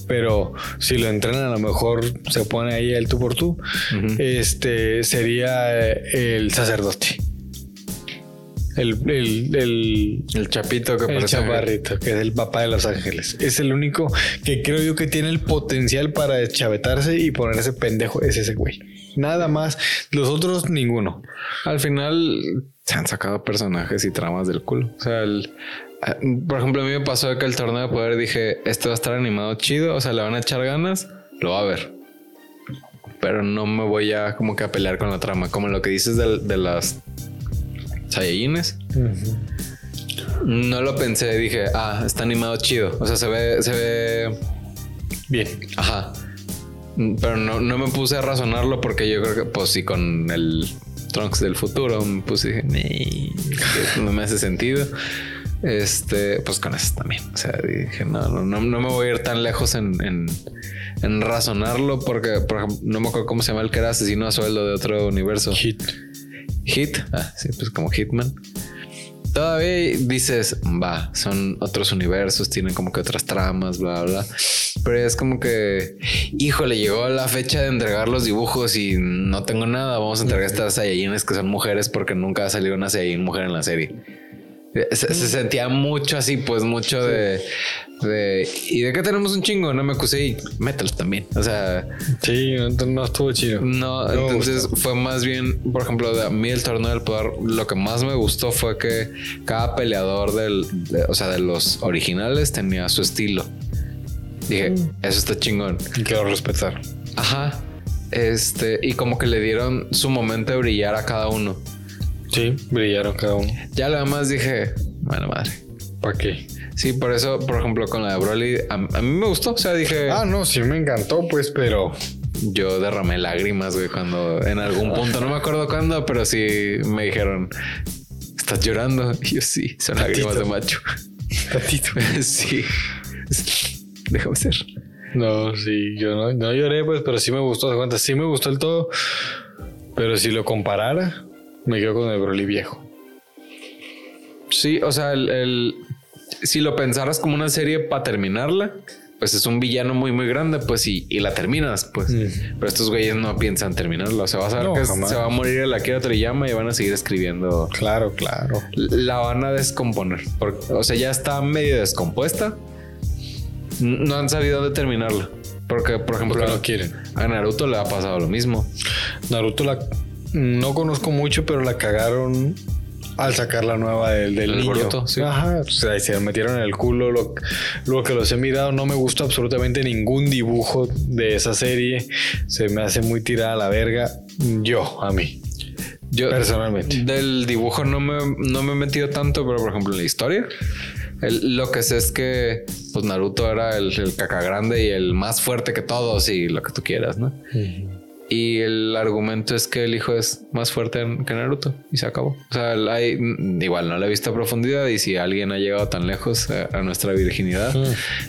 Pero si lo entrenan, a lo mejor se pone ahí el tú por tú. Este sería eh, el sacerdote. El, el, el, El chapito que el parece- chaparrito, que es el papá de Los Ángeles. Es el único que creo yo que tiene el potencial para deschavetarse y ponerse pendejo. Es ese güey. Nada más. Los otros, ninguno. Al final se han sacado personajes y tramas del culo. O sea, el- por ejemplo, a mí me pasó que el torneo de poder dije, este va a estar animado chido, o sea, le van a echar ganas, lo va a ver. Pero no me voy a como que a pelear con la trama, como lo que dices de, de las Saiyajines. No lo pensé, dije, ah, está animado chido. O sea, se ve, se ve Bien. Ajá. Pero no, no me puse a razonarlo porque yo creo que, pues sí, con el Trunks del futuro me puse y dije, "Nee, que no me hace sentido. Este, pues con eso también. O sea, dije, no, no, no, no me voy a ir tan lejos en, en, en razonarlo porque, por ejemplo, no me acuerdo cómo se llama el que era asesino a sueldo de otro universo. Hit. Hit. Ah, sí, pues como Hitman. Todavía dices, va, son otros universos, tienen como que otras tramas, bla, bla. Pero es como que, híjole, llegó la fecha de entregar los dibujos y no tengo nada. Vamos a entregar estas Saiyajines que son mujeres porque nunca ha salido una Saiyajin mujer en la serie. Se, se sentía mucho así, pues mucho de, de. ¿Y de qué tenemos un chingo? No me acusé y mételos también. O sea, Sí, no, no estuvo chido. no, entonces fue más bien, por ejemplo, de a mí el torneo del poder, lo que más me gustó fue que cada peleador del, de- o sea, de los originales tenía su estilo. Dije, eso está chingón. Y quiero respetar. Ajá. Este, y como que le dieron su momento de brillar a cada uno. Sí, brillaron cada uno. Ya lo demás dije, bueno, madre. ¿Para qué? Sí, por eso, por ejemplo, con la de Broly, a, a mí me gustó. O sea, dije, Ah, no, sí me encantó, pues, pero yo derramé lágrimas, güey, cuando en algún punto, no me acuerdo cuándo, pero sí me dijeron, ¿estás llorando? Y yo sí, son lágrimas de macho. Tatito. sí. Déjame ser. No, sí, yo no, no lloré, pues, pero sí me gustó. Sí me gustó el todo. Pero si lo comparara, me quedo con el Broly viejo. Sí, o sea, el, el- si lo pensaras como una serie para terminarla, pues es un villano muy, muy grande, pues y, y la terminas, pues. Pero estos güeyes no piensan terminarla. O sea, vas a ver No, que jamás. se va a morir el Akira Toriyama y van a seguir escribiendo. Claro, claro. La van a descomponer. Porque, o sea, ya está medio descompuesta. No han sabido dónde terminarla. Porque, por ejemplo, Porque no quieren. a Naruto le ha pasado lo mismo. Naruto la no conozco mucho, pero la cagaron al sacar la nueva del, del El niño. Sí. Ajá, o sea, se metieron en el culo. Lo, lo que los he mirado, no me gusta absolutamente ningún dibujo de esa serie. Se me hace muy tirada a la verga. Yo, a mí, Yo, personalmente. Del dibujo no me, no me he metido tanto, pero por ejemplo en la historia, el- lo que sé es que pues Naruto era el, el caca grande y el más fuerte que todos y lo que tú quieras, ¿no? Y el argumento es que el hijo es más fuerte que Naruto y se acabó. O sea, hay, mm, igual no lo he visto a profundidad y si alguien ha llegado tan lejos a, a nuestra virginidad,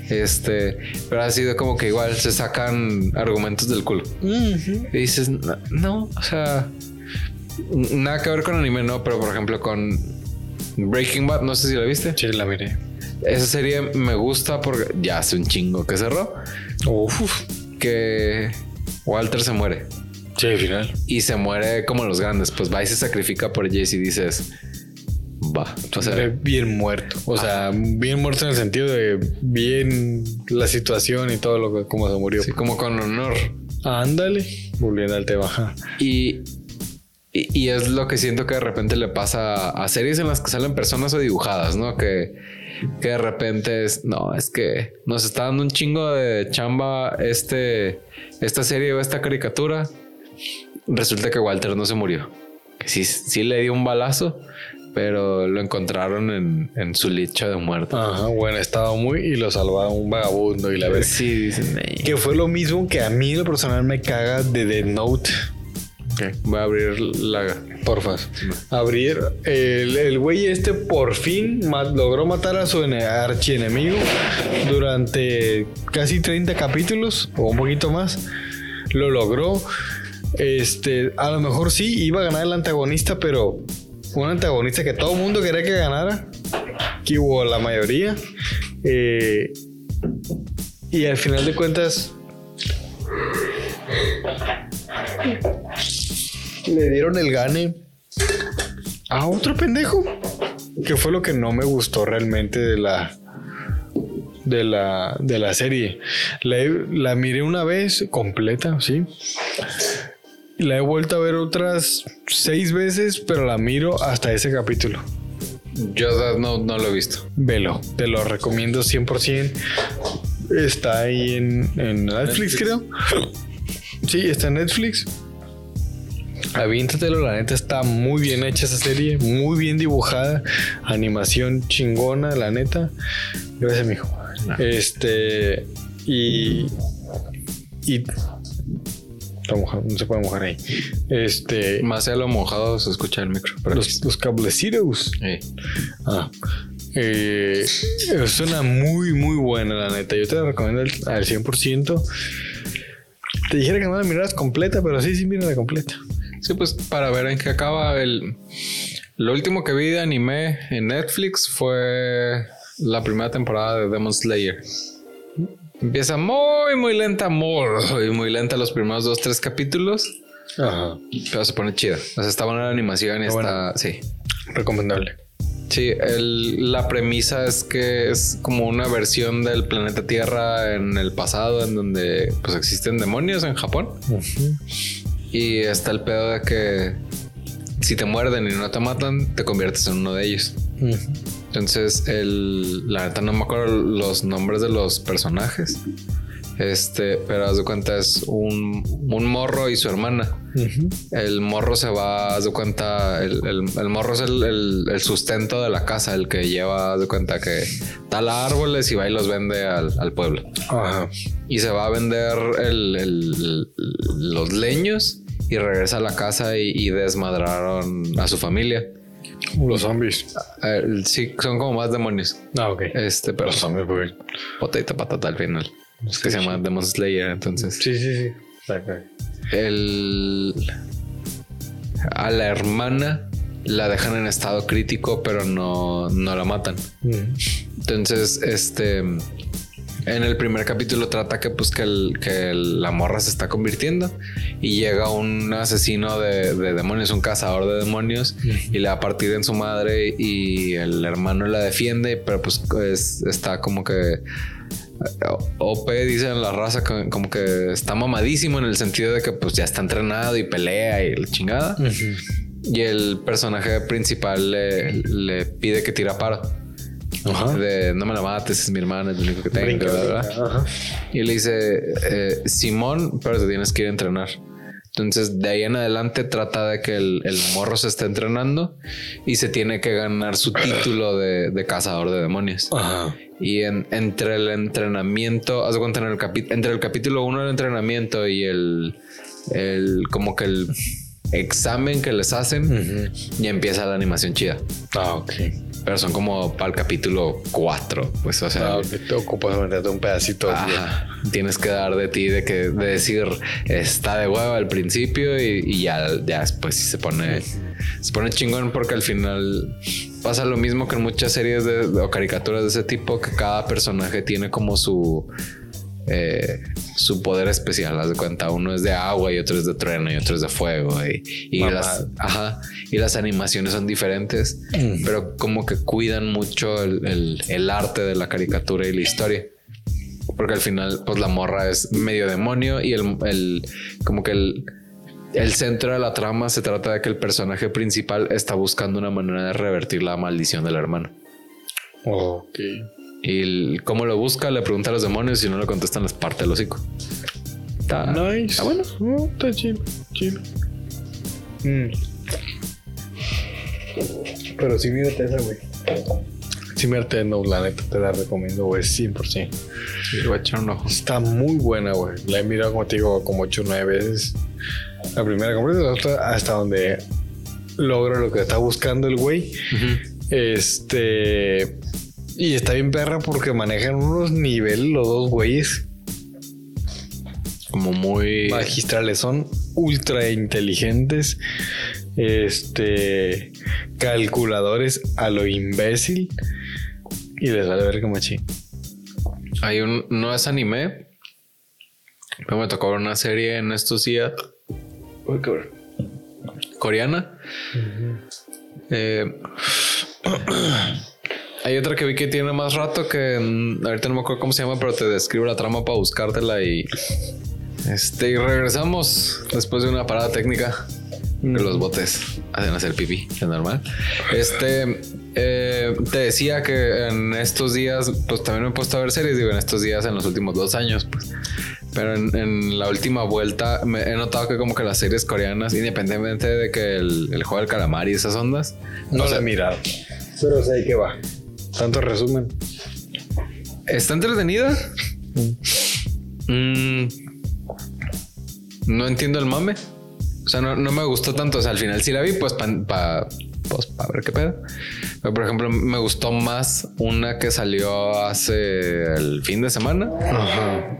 este, pero ha sido como que igual se sacan argumentos del culo. Y dices, no, no, o sea, nada que ver con anime, no, pero por ejemplo con Breaking Bad, no sé si la viste. Sí, la miré. Esa serie me gusta porque ya hace un chingo que cerró, Uf. que Walter se muere Sí, al final. y se muere como los grandes, pues va y se sacrifica por Jace y dices, va, o sea, bien muerto. O sea, bien muerto en el sentido de bien la situación y todo lo que como se murió. sí, como con honor. Ándale. Volviendo al tema. Y, y, y es lo que siento que de repente le pasa a series en las que salen personas o dibujadas, ¿no? Que, que de repente es, no, es que nos está dando un chingo de chamba este, esta serie o esta caricatura. Resulta que Walter no se murió. Que sí, sí le dio un balazo, pero lo encontraron en, en su lecho de muerto. Ajá, bueno, estaba muy y lo salvaba un vagabundo y la verdad. Sí, dicen, "Ey". Que fue lo mismo que a mí lo personal me caga de The Note. Voy a abrir la... Porfa. Abrir. El, el güey este por fin logró matar a su ene- archienemigo durante casi 30 capítulos o un poquito más. Lo logró. Este, a lo mejor sí iba a ganar el antagonista, pero un antagonista que todo el mundo quería que ganara. Que hubo la mayoría. Eh, y al final de cuentas. Le dieron el gane a otro pendejo. ¿Qué fue lo que no me gustó realmente de la de la, de la serie? La, la miré una vez completa, ¿sí? La he vuelto a ver otras seis veces, pero la miro hasta ese capítulo. Yo no, no lo he visto. Velo, te lo recomiendo 100%. Está ahí en, en Netflix, creo. Sí, está en Netflix. Aviéntatelo, la neta está muy bien hecha esa serie, muy bien dibujada, animación chingona, la neta. Gracias, mijo. Este, y. Y. Está mojado, no se puede mojar ahí. Este, Más sea lo mojado se escucha el micro. los, los cablecitos. Sí. Ah. Eh, suena muy, muy buena, la neta. Yo te la recomiendo al, al 100%. Te dijera que no la miraras completa, pero sí, sí, mira la completa. Sí, pues para ver en qué acaba el... Lo último que vi de anime en Netflix fue la primera temporada de Demon Slayer. Empieza muy, muy lenta, muy, muy lenta los primeros dos, tres capítulos, Ajá. pero se pone chida. O sea, está buena la animación y Está. Sí. Recomendable. Sí, el- la premisa es que es como una versión del planeta Tierra en el pasado, en donde pues existen demonios en Japón. Y está el pedo de que si te muerden y no te matan, te conviertes en uno de ellos. Entonces, el, la neta no me acuerdo los nombres de los personajes. Este, pero haz de cuenta, es un, un morro y su hermana. El morro se va, haz de cuenta, el, el- el morro es el, el- sustento de la casa, el que lleva, haz de cuenta que tala árboles y va y los vende al, al pueblo. Y se va a vender los leños y regresa a la casa y, y desmadraron a su familia. Los zombies. Eh, sí, son como más demonios. Ah, ok. Este, pero Los zombies, pues. potita patata al final. Es que se llama Demon Slayer, entonces. Sí, sí, sí. Ok. El. A la hermana la dejan en estado crítico, pero no, no la matan. Entonces, este. En el primer capítulo trata que pues que, el- que el- la morra se está convirtiendo y llega un asesino de, de demonios, un cazador de demonios y le va a partir en su madre y el hermano la defiende, pero pues es- está como que OP dicen la raza como que está mamadísimo en el sentido de que pues ya está entrenado y pelea y la chingada. Y el personaje principal le, le pide que tira paro. Ajá. De no me la mates, es mi hermana, es lo único que tengo. Brinca, brinca. Ajá. Y le dice, eh, Simón, pero te tienes que ir a entrenar. Entonces, de ahí en adelante trata de que el, el morro se esté entrenando y se tiene que ganar su título de, de cazador de demonios. Ajá. Y en- entre el entrenamiento, haz cuenta, en el entre el capítulo 1 del entrenamiento y el, el como que el examen que les hacen, ya empieza la animación chida. Ah, ok. Pero son como para el capítulo 4, pues, o sea, Ah. Te ocupas venderte un pedacito. Ajá. Tienes que dar de ti de que de decir está de hueva al principio y, y ya, ya después se pone se pone chingón porque al final pasa lo mismo que en muchas series de, o caricaturas de ese tipo que cada personaje tiene como su eh, su poder especial. Haz de cuenta, uno es de agua y otro es de trueno y otro es de fuego y, las ajá, y las animaciones son diferentes, Mm. pero como que cuidan mucho el, el- el arte de la caricatura y la historia. Porque al final, pues la morra es medio demonio y el, el- como que el, el centro de la trama se trata de que el personaje principal está buscando una manera de revertir la maldición del hermano. Ok. Y cómo lo busca, le pregunta a los demonios y si no le contestan, les parte el hocico. Está, Nice. está bueno. No, está chido. Chido. Mm. Pero sí, mírate esa, güey. Sí, mírate no, la neta, te la recomiendo, güey, 100%. Sí, voy a echar un ojo. Está muy buena, güey. La he mirado, como te digo, como 8 o 9 veces. La primera completa, la otra hasta donde logra lo que está buscando el güey. Este. Y está bien perra porque manejan unos niveles los dos güeyes Como muy. magistrales. Son ultra inteligentes. Este. Calculadores a lo imbécil. Y les vale ver como machín. Hay un. No es anime. Pero me tocó ver una serie en estos días. Uy, cabrón. Coreana. Eh, Hay otra que vi que tiene más rato que mm, ahorita no me acuerdo cómo se llama, pero te describo la trama para buscártela y. Este, y regresamos después de una parada técnica. Que los botes hacen hacer pipí, es normal. Este, eh, te decía que en estos días, pues también me he puesto a ver series, digo, en estos días, en los últimos dos años, pues. Pero en, en la última vuelta me he notado que como que las series coreanas, independientemente de que el, el juego del calamar y esas ondas, No o la sea, he mirado. Pero sé que va. Tanto resumen. ¿Está entretenida? Mm, no entiendo el mame. O sea, no, no me gustó tanto. O sea, al final sí la vi, pues para pues, pa ver qué pedo. Pero, por ejemplo, me gustó más una que salió hace el fin de semana. Ajá.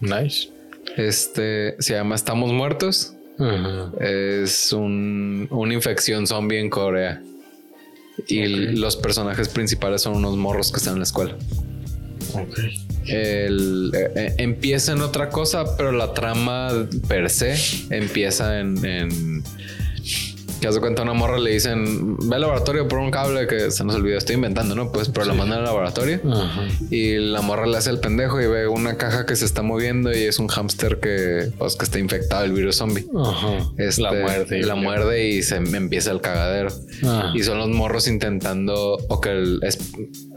Nice. Este se llama Estamos Muertos. Ajá. Es un, una infección zombie en Corea. Y los personajes principales son unos morros que están en la escuela. Ok. El, eh, eh, empieza en otra cosa, pero la trama per se empieza en. en que hace cuenta a una morra le dicen ve al laboratorio por un cable que se nos olvidó, estoy inventando, ¿no? Pues, pero la mandan al laboratorio Ajá. y la morra le hace el pendejo y ve una caja que se está moviendo y es un hámster que, pues, que está infectado el virus zombie. Ajá. Este, la muerte. y la muerde y se empieza el cagadero. Ah. Y son los morros intentando o que el- es,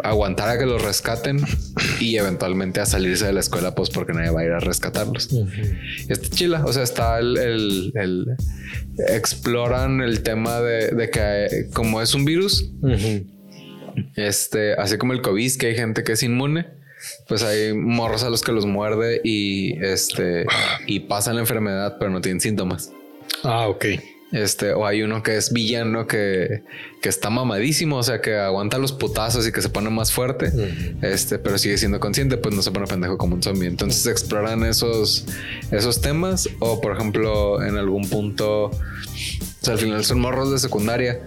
aguantar a que los rescaten y eventualmente a salirse de la escuela, pues porque nadie va a ir a rescatarlos. Está chila. O sea, está el, el- el- exploran el tema de, de que eh, como es un virus, Ujú. este, así como el COVID, que hay gente que es inmune. Pues hay morros a los que los muerde y este y pasan la enfermedad, pero no tienen síntomas. Ah, ok. Este, o hay uno que es villano que, que está mamadísimo, o sea, que aguanta los putazos y que se pone más fuerte, este, pero sigue siendo consciente, pues no se pone pendejo como un zombie. Entonces exploran esos, esos temas, o por ejemplo, en algún punto, sea, al final son morros de secundaria.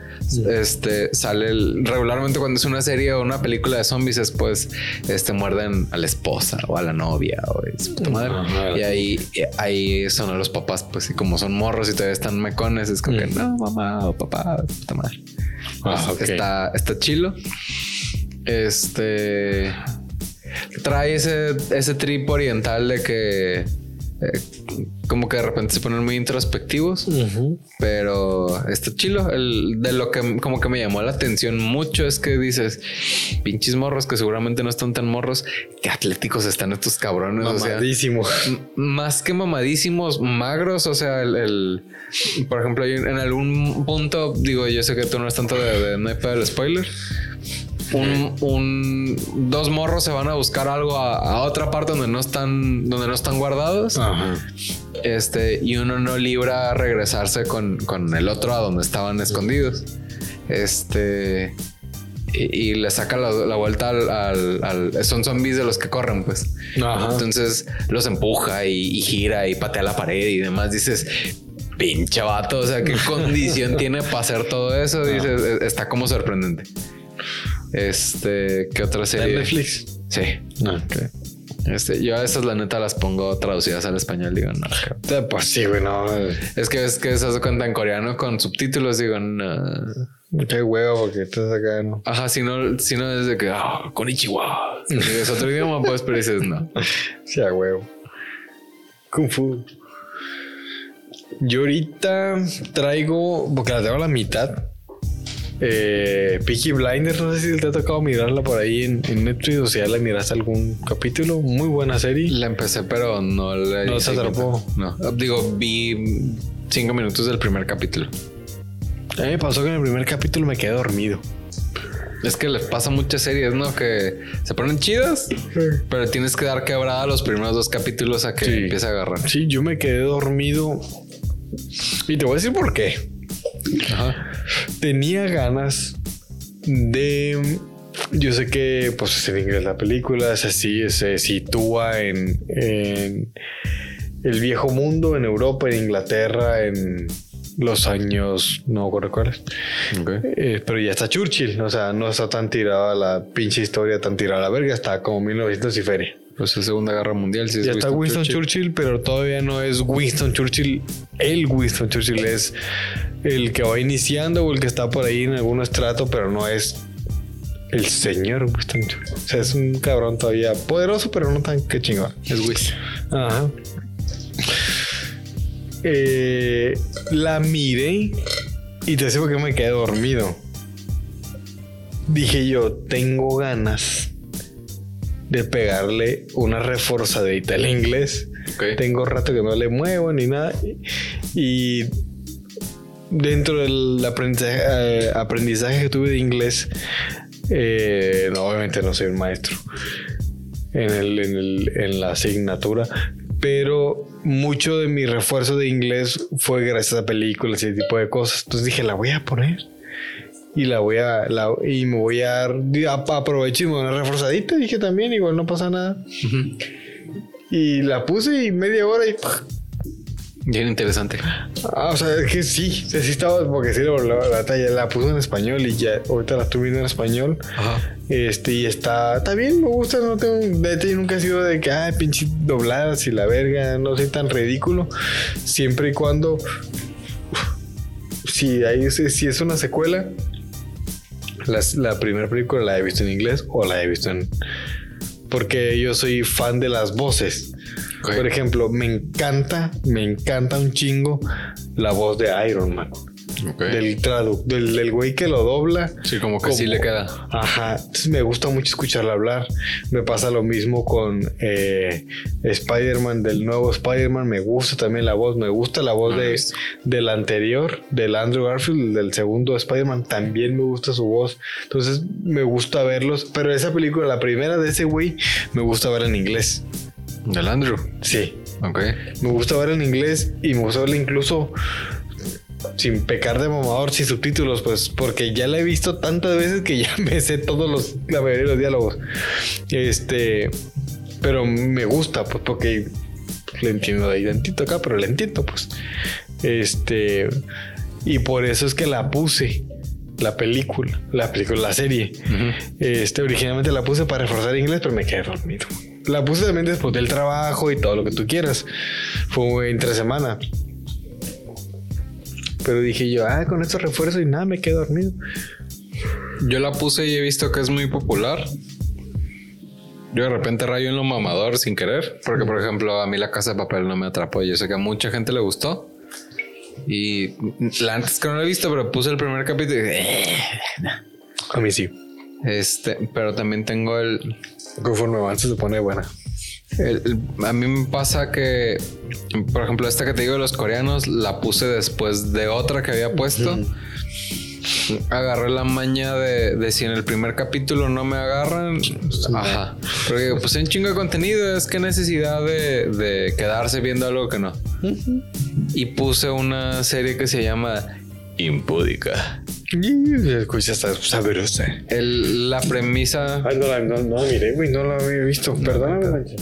Este sale el- regularmente cuando es una serie o una película de zombies, después este, muerden a la esposa o a la novia o a su puta madre. Ajá. Y ahí, ahí son a los papás, pues, y como son morros y todavía están mecones, es como que no, mamá o papá, puta madre. Ah. Está, está chilo. Este trae ese, ese trip oriental de que eh, como que de repente se ponen muy introspectivos, pero está chilo. El, de lo que como que me llamó la atención mucho es que dices pinches morros que seguramente no están tan morros, que atléticos están estos cabrones. o sea, Mamadísimo. M- más que mamadísimos, magros, o sea, el, el- por ejemplo, en algún punto, digo, yo sé que tú no es tanto de, de no hay pedo del spoiler. Un, un- dos morros se van a buscar algo a, a otra parte donde no están, donde no están guardados. Ajá. Este, y uno no libra regresarse con, con el otro a donde estaban escondidos. Este, y, y le saca la, la vuelta al, al- al- Son zombies de los que corren, pues. Ajá. Entonces los empuja y, y gira y patea la pared y demás. Dices, pinche vato, o sea, qué condición tiene para hacer todo eso. Dices, "E- está como sorprendente. Este, ¿qué otra ¿Está en serie? Netflix? Sí. Este, yo a esas la neta las pongo traducidas al español. Digo, no, cabrón. Eh, Pues sí, güey, no. Es que es que se hace cuenta en coreano con subtítulos. Digo, no. Qué huevo, porque estás acá, ¿no? Ajá, si no, si no es de que, ah, con Ichiwa. Es otro idioma, pues, pero dices, no. Sí, a huevo. Kung Fu. Yo ahorita traigo, porque la tengo a la mitad. Eh, Peaky Blinders, no sé si te ha tocado mirarla por ahí en, en Netflix o si ya la miraste algún capítulo. Muy buena serie. La empecé, pero no le No te atrapó. No, digo, vi cinco minutos del primer capítulo. A mí me pasó que en el primer capítulo me quedé dormido. Es que les pasa muchas series, ¿no? Que se ponen chidas, pero tienes que dar quebrada los primeros dos capítulos a que Sí. empiece a agarrar. Sí, yo me quedé dormido. Y te voy a decir por qué. Ajá. tenía ganas de. Yo sé que, pues, es en inglés la película, se, si- se sitúa en, en el viejo mundo, en Europa, en Inglaterra, en los años, no me acuerdo cuáles. Ok. Eh, pero ya está Churchill, o sea, no está tan tirada la pinche historia, tan tirada la verga, está como 1900 y feria. Pues es Segunda Guerra Mundial. Es Ya está Winston Churchill. pero todavía no es Winston Churchill. El Winston Churchill es el que va iniciando o el que está por ahí en algún estrato, pero no es el señor Winston Churchill. O sea, es un cabrón todavía poderoso, pero no tan que chingón. Es Whis. Ajá. Eh, la miré y te sé por qué me quedé dormido. Dije yo, tengo ganas de pegarle una reforzadita al inglés. Ok. Tengo rato que no le muevo ni nada. Y dentro del aprendizaje, eh, aprendizaje que tuve de inglés, eh, no, obviamente no soy un maestro en, el- en el- en la asignatura, pero mucho de mi refuerzo de inglés fue gracias a películas y ese tipo de cosas. Entonces dije, la voy a poner. Y la voy a, la- y me voy a, a- aprovecho y me voy a dar una reforzadita. Dije también, igual no pasa nada. Y la puse y media hora y Bien interesante. Ah, o sea, es que sí, sí estaba, porque sí, la, puse en español y ya, ahorita la estoy viendo en español. Ajá. Este, y está, está bien, me gusta, no tengo, de hecho, nunca he sido de que, ay, pinche dobladas y la verga, no soy tan ridículo, siempre y cuando, si, hay, si es una secuela, las- la primera película la he visto en inglés o la he visto en, porque yo soy fan de las voces. Por ejemplo, me encanta, me encanta un chingo la voz de Iron Man. Del tradu del, del güey que lo dobla. Sí, como que sí le queda. Ajá. Entonces me gusta mucho escucharla hablar. Me pasa lo mismo con eh, Spider-Man, del nuevo Spider-Man. Me gusta también la voz. Me gusta la voz de, del anterior, del Andrew Garfield, del segundo Spider-Man. También me gusta su voz. Entonces me gusta verlos. Pero esa película, la primera de ese güey, me gusta ver en inglés. Del Andrew. Sí. Ok. Me gusta ver en inglés y me gusta verla incluso sin pecar de mamador, sin subtítulos, pues porque ya la he visto tantas veces que ya me sé todos los, la mayoría de los diálogos. Este, pero me gusta, pues porque le entiendo de ahí tantito acá, pero le entiendo, pues. Este, y por eso es que la puse. La película, la película, la serie. Este, originalmente la puse para reforzar inglés, pero me quedé dormido. La puse también después del trabajo y todo lo que tú quieras. Fue entre semana. Pero dije yo, ah, con estos refuerzos y nada, me quedé dormido. Yo la puse y he visto que es muy popular. Yo de repente rayo en lo mamador sin querer. Porque, por ejemplo, a mí la casa de papel no me atrapó. Yo sé que a mucha gente le gustó. Y la antes que no la he visto, pero puse el primer capítulo y dije, "Eh". A mí sí. Este, pero también tengo el, Conforme avanza se pone buena. el- el- A mí me pasa que, por ejemplo, esta que te digo de los coreanos, la puse después de otra que había puesto. Agarré la maña de, de si en el primer capítulo no me agarran. Ajá. Porque pues un chingo de contenido. Es que necesidad de, de quedarse viendo algo que no. Y puse una serie que se llama Impúdica. Escucha hasta sabrosa. El- la premisa. Ay, no la, no, no la miré, güey, no la había visto. Perdóname, Mancha.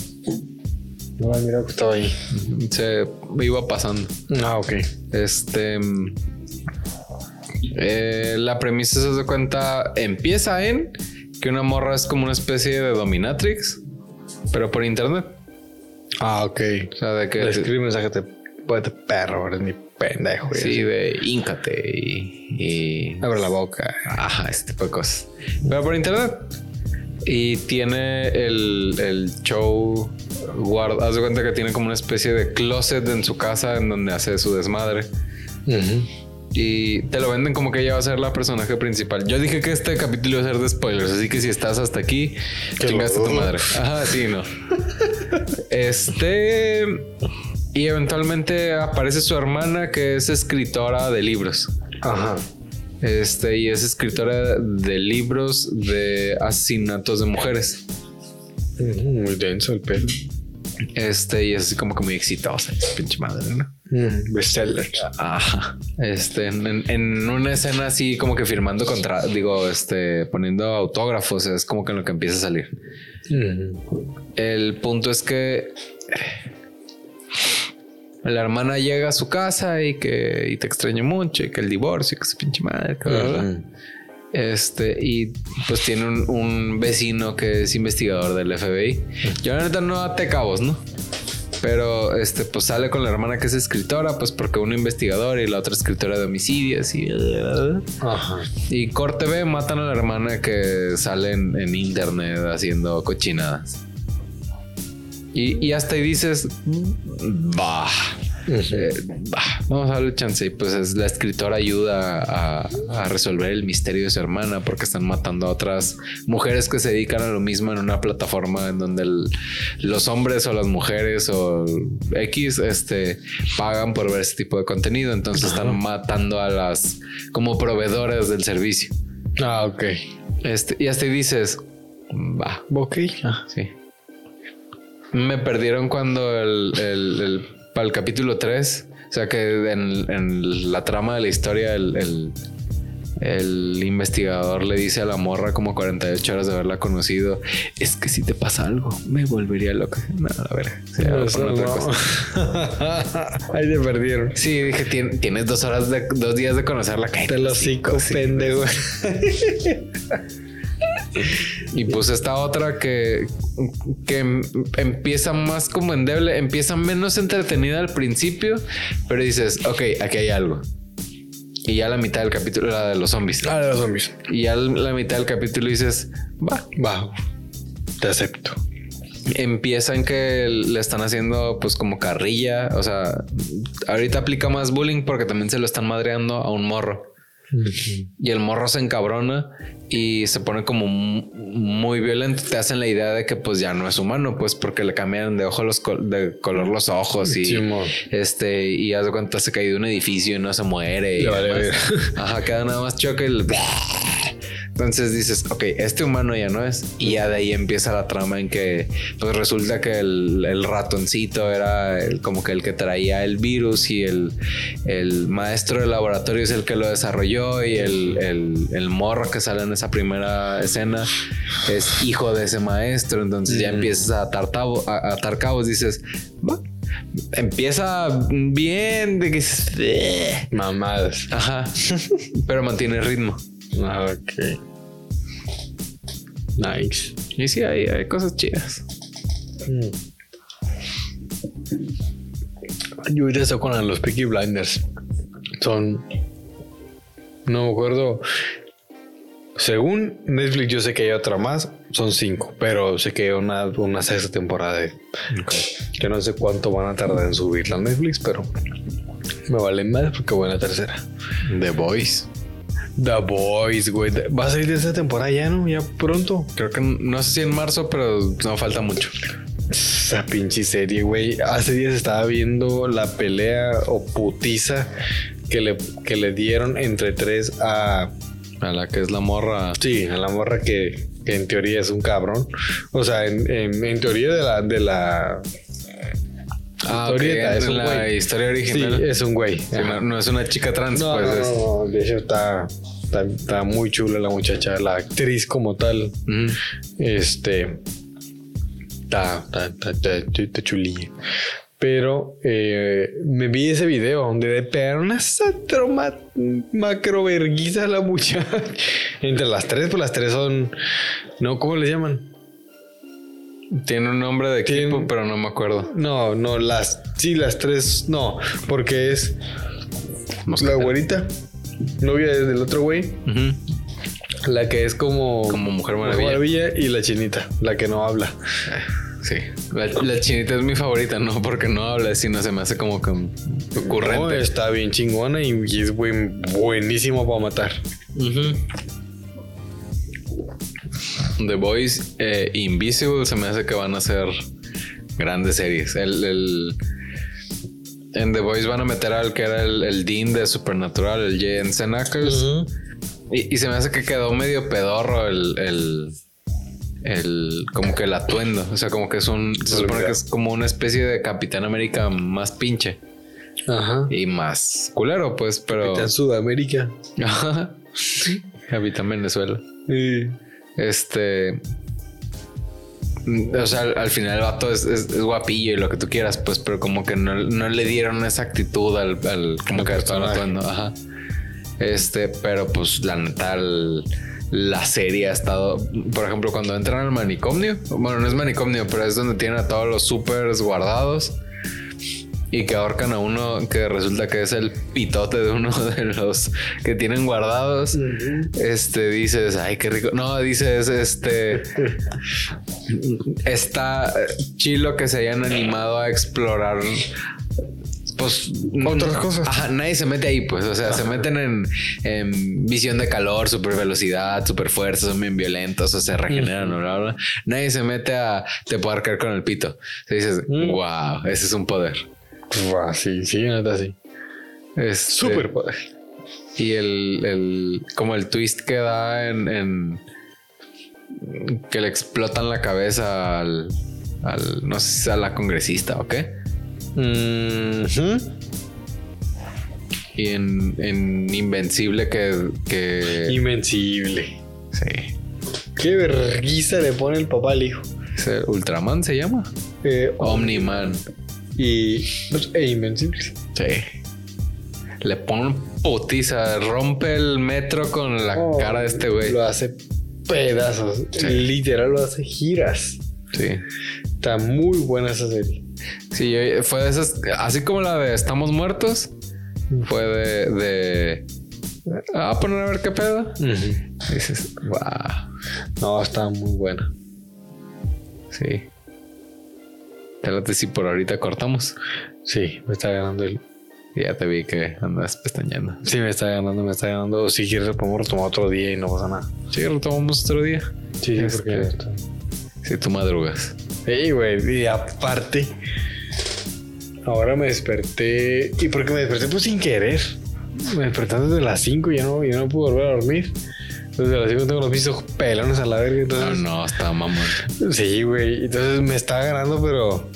No la miré que estaba ahí. Se iba pasando. Ah, ok. Este. eh, la premisa se da cuenta. Empieza en que una morra es como una especie de dominatrix, pero por internet. Ah, ok. O sea, de que. Le escribe mensaje de puede perro, eres mi pendejo. güey. Sí, de íncate y, y- Abre la boca. Ajá, este tipo de cosas. Pero por internet. Y tiene el, el show. Guarda, haz de cuenta que tiene como una especie de closet en su casa en donde hace su desmadre. Y te lo venden como que ella va a ser la personaje principal. Yo dije que este capítulo iba a ser de spoilers, así que si estás hasta aquí, chingaste lo tu madre. Ajá, sí, no. Este. Y eventualmente aparece su hermana, que es escritora de libros. Ajá. Este, y es escritora de libros de asesinatos de mujeres. Mm, Muy denso el pelo. Este, y es así como que muy exitosa, pinche madre, ¿no? Mm, bestseller. Ajá. Este, en, en una escena así como que firmando contra, digo, este, poniendo autógrafos, es como que en lo que empieza a salir. Mm. El punto es que la hermana llega a su casa y que y te extraña mucho y que el divorcio, que su pinche madre, que bla, bla, bla. Este, y pues tiene un, un vecino que es investigador del FBI. Yo la neta no ate cabos, ¿no? Pero este, pues sale con la hermana que es escritora, pues porque uno investigador y la otra escritora de homicidios y. Ajá. Y corte B matan a la hermana que sale en, en internet haciendo cochinadas. Y, y hasta ahí dices, bah. Eh, bah, vamos a darle chance. Y pues es, la escritora ayuda a, a resolver el misterio de su hermana porque están matando a otras mujeres que se dedican a lo mismo en una plataforma en donde el- los hombres o las mujeres o X este, pagan por ver ese tipo de contenido. Entonces están matando a las como proveedoras del servicio. Ah, ok. Este, y hasta ahí dices, va, Ok. Ah. sí. Me perdieron cuando el, el- el- para el capítulo 3, o sea que en, en la trama de la historia el, el- investigador le dice a la morra como 48 horas de haberla conocido, es que si te pasa algo, me volvería loca. No, a ver, Eso no. Ahí te perdieron. Sí, dije, "Tien- tienes dos horas de dos días de conocerla. Te el lo hocico", cinco, pendejo. Y pues esta otra que, que em- empieza más como endeble, empieza menos entretenida al principio, pero dices, ok, aquí hay algo. Y ya la mitad del capítulo, la de los zombies. Ah, de los zombies. Y ya la mitad del capítulo dices, va. Va. Te acepto. Empieza en que le están haciendo pues como carrilla. O sea, ahorita aplica más bullying porque también se lo están madreando a un morro. Y el morro se encabrona y se pone como mu- muy violento. Te hacen la idea de que pues ya no es humano, pues porque le cambian de ojo los col- de color los ojos y este y haz de cuenta se cae de un edificio y no se muere. y Le vale ajá, queda nada más choque el entonces dices, ok, este humano ya no es. Y ya de ahí empieza la trama en que pues resulta que el, el ratoncito era el- como que el que traía el virus y el, el maestro del laboratorio es el que lo desarrolló y el, morro que sale en esa primera escena es hijo de ese maestro. Entonces ya Mm. empiezas a atar, tabo- a- a atar cabos. Dices, "Va". empieza bien, de que "Eh". Mamadas. ajá, pero mantiene ritmo. Ah, Ok. Nice. Y sí, hay, hay cosas chidas. Yo ahorita estoy con los Peaky Blinders. Son. No me acuerdo. Según Netflix, yo sé que hay otra más. Son cinco, pero sé que hay una, una sexta temporada. de- Que no sé cuánto van a tardar en subirla a Netflix, pero me vale más porque voy a la tercera. The Boys. The Boys, güey. Va a salir de esta temporada ya, ¿no? Ya pronto. Creo que no sé si en marzo, pero no falta mucho. Esa pinche serie, güey. Hace días estaba viendo la pelea o putiza que le, que le dieron entre tres a. A la que es la morra. Sí, a la morra que, que en teoría es un cabrón. O sea, en, en- en teoría de la. De la Ah, historieta, es un la güey. historia Sí, original. es un güey. Sí, no, no es una chica trans, No, pues no, es. no, de hecho está, está, está muy chula la muchacha, la actriz como tal. Este. Está, está, está, está, chulilla. Pero eh, me vi ese video donde le pegaron una satroma macro verguiza a la muchacha. Entre las tres, pues las tres son. No, ¿cómo les llaman? Tiene un nombre de equipo, pero no me acuerdo. No, no, las. Sí, las tres. No, porque es la güerita, novia del otro güey. La que es como. Como Mujer Maravilla. Maravilla y la chinita, la que no habla. Sí. La, la chinita es mi favorita, no porque no habla, sino se me hace como que ocurrente. No, está bien chingona y, es buen, buenísimo para matar. Ujú. The Boys eh, Invisible se me hace que van a ser grandes series. El, el- en The Boys van a meter al que era el, el Dean de Supernatural, el Jensen Ackles. y, y se me hace que quedó medio pedorro el, el, el- como que el atuendo. O sea, como que es un. Se supone que es como una especie de Capitán América más pinche Ajá. y más culero, pues, pero. En Sudamérica. Ajá. Habita en Venezuela. Este. O sea, al, al final el vato es, es- es guapillo y lo que tú quieras, pues, pero como que no, no le dieron esa actitud al, al como que actuando. Ajá. Este, pero pues la neta, la serie ha estado, por ejemplo, cuando entran al manicomio, bueno, no es manicomio, pero es donde tienen a todos los supers guardados. Y que ahorcan a uno que resulta que es el pitote de uno de los que tienen guardados, este dices, ay, qué rico. No, dices, este está chilo que se hayan animado a explorar pues otras cosas. Ajá, nadie se mete ahí, pues. O sea, se meten en, visión de calor, super velocidad, super fuerza, son bien violentos, o se regeneran, bla, bla, Nadie se mete a te puedo arcar con el pito. Se dices, wow, ese es un poder. Sí, sí, neta, sí. Es super poder. Y el, el, como el twist que da en, en que le explotan la cabeza al, al, no sé si a la congresista o qué y en, en, Invencible que, que... Invencible. Sí. Qué vergüenza le pone el papá al hijo. Ultraman se llama. Eh, Omniman. Y. E Invencible. Sí. Le pone putiza, rompe el metro con la oh, cara de este güey. Lo hace pedazos. Literal lo hace giras. Sí. Está muy buena esa serie. Sí, fue de esas, así como la de Estamos Muertos, fue de, de a ah, poner a ver qué pedo. dices, wow. No, está muy buena. Sí. Espérate si por ahorita cortamos. Sí, me está ganando el. Ya te vi que andas pestañando. Sí, me está ganando, me está ganando. Si quieres, podemos retomar otro día y no pasa nada. Sí, retomamos otro día. Sí, porque. Si tú madrugas. Sí, güey. Y aparte, ahora me desperté. ¿Y porque me desperté? Pues sin querer. Me desperté desde las 5 y ya no, ya no pude volver a dormir. Desde las 5 tengo los pisos pelones a la verga. Entonces, no, no, está mamón. Sí, güey. Entonces me estaba ganando, pero.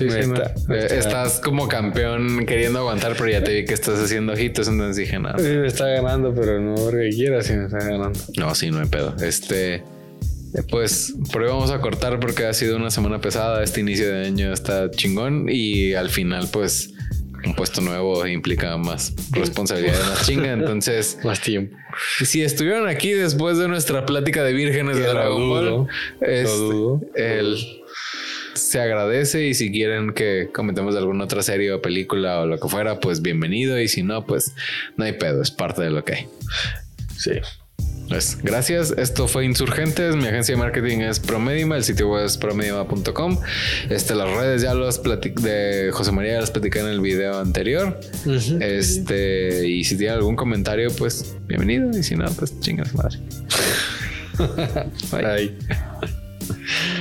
Sí, sí, está, estás como campeón queriendo aguantar, pero ya te vi que estás haciendo ojitos, entonces dije nada. Sí, me está ganando, pero no que quiera, sí me está ganando. No, sí, no hay pedo. Este. Eh, pues por ahí vamos a cortar porque ha sido una semana pesada. Este inicio de año está chingón y al final, pues un puesto nuevo implica más responsabilidad, más chinga. Entonces, más tiempo. Si estuvieron aquí después de nuestra plática de vírgenes de Dragon Ball, el, se agradece y si quieren que comentemos alguna otra serie o película o lo que fuera, pues bienvenido y si no, pues no hay pedo, es parte de lo que hay. Sí. Pues gracias. Esto fue Insurgentes. Mi agencia de marketing es Promedima. El sitio web es promedima.com. Este, las redes ya los de José María las platicé en el video anterior. Este, y si tienen algún comentario, pues bienvenido. Y si no, pues chingas madre. Bye.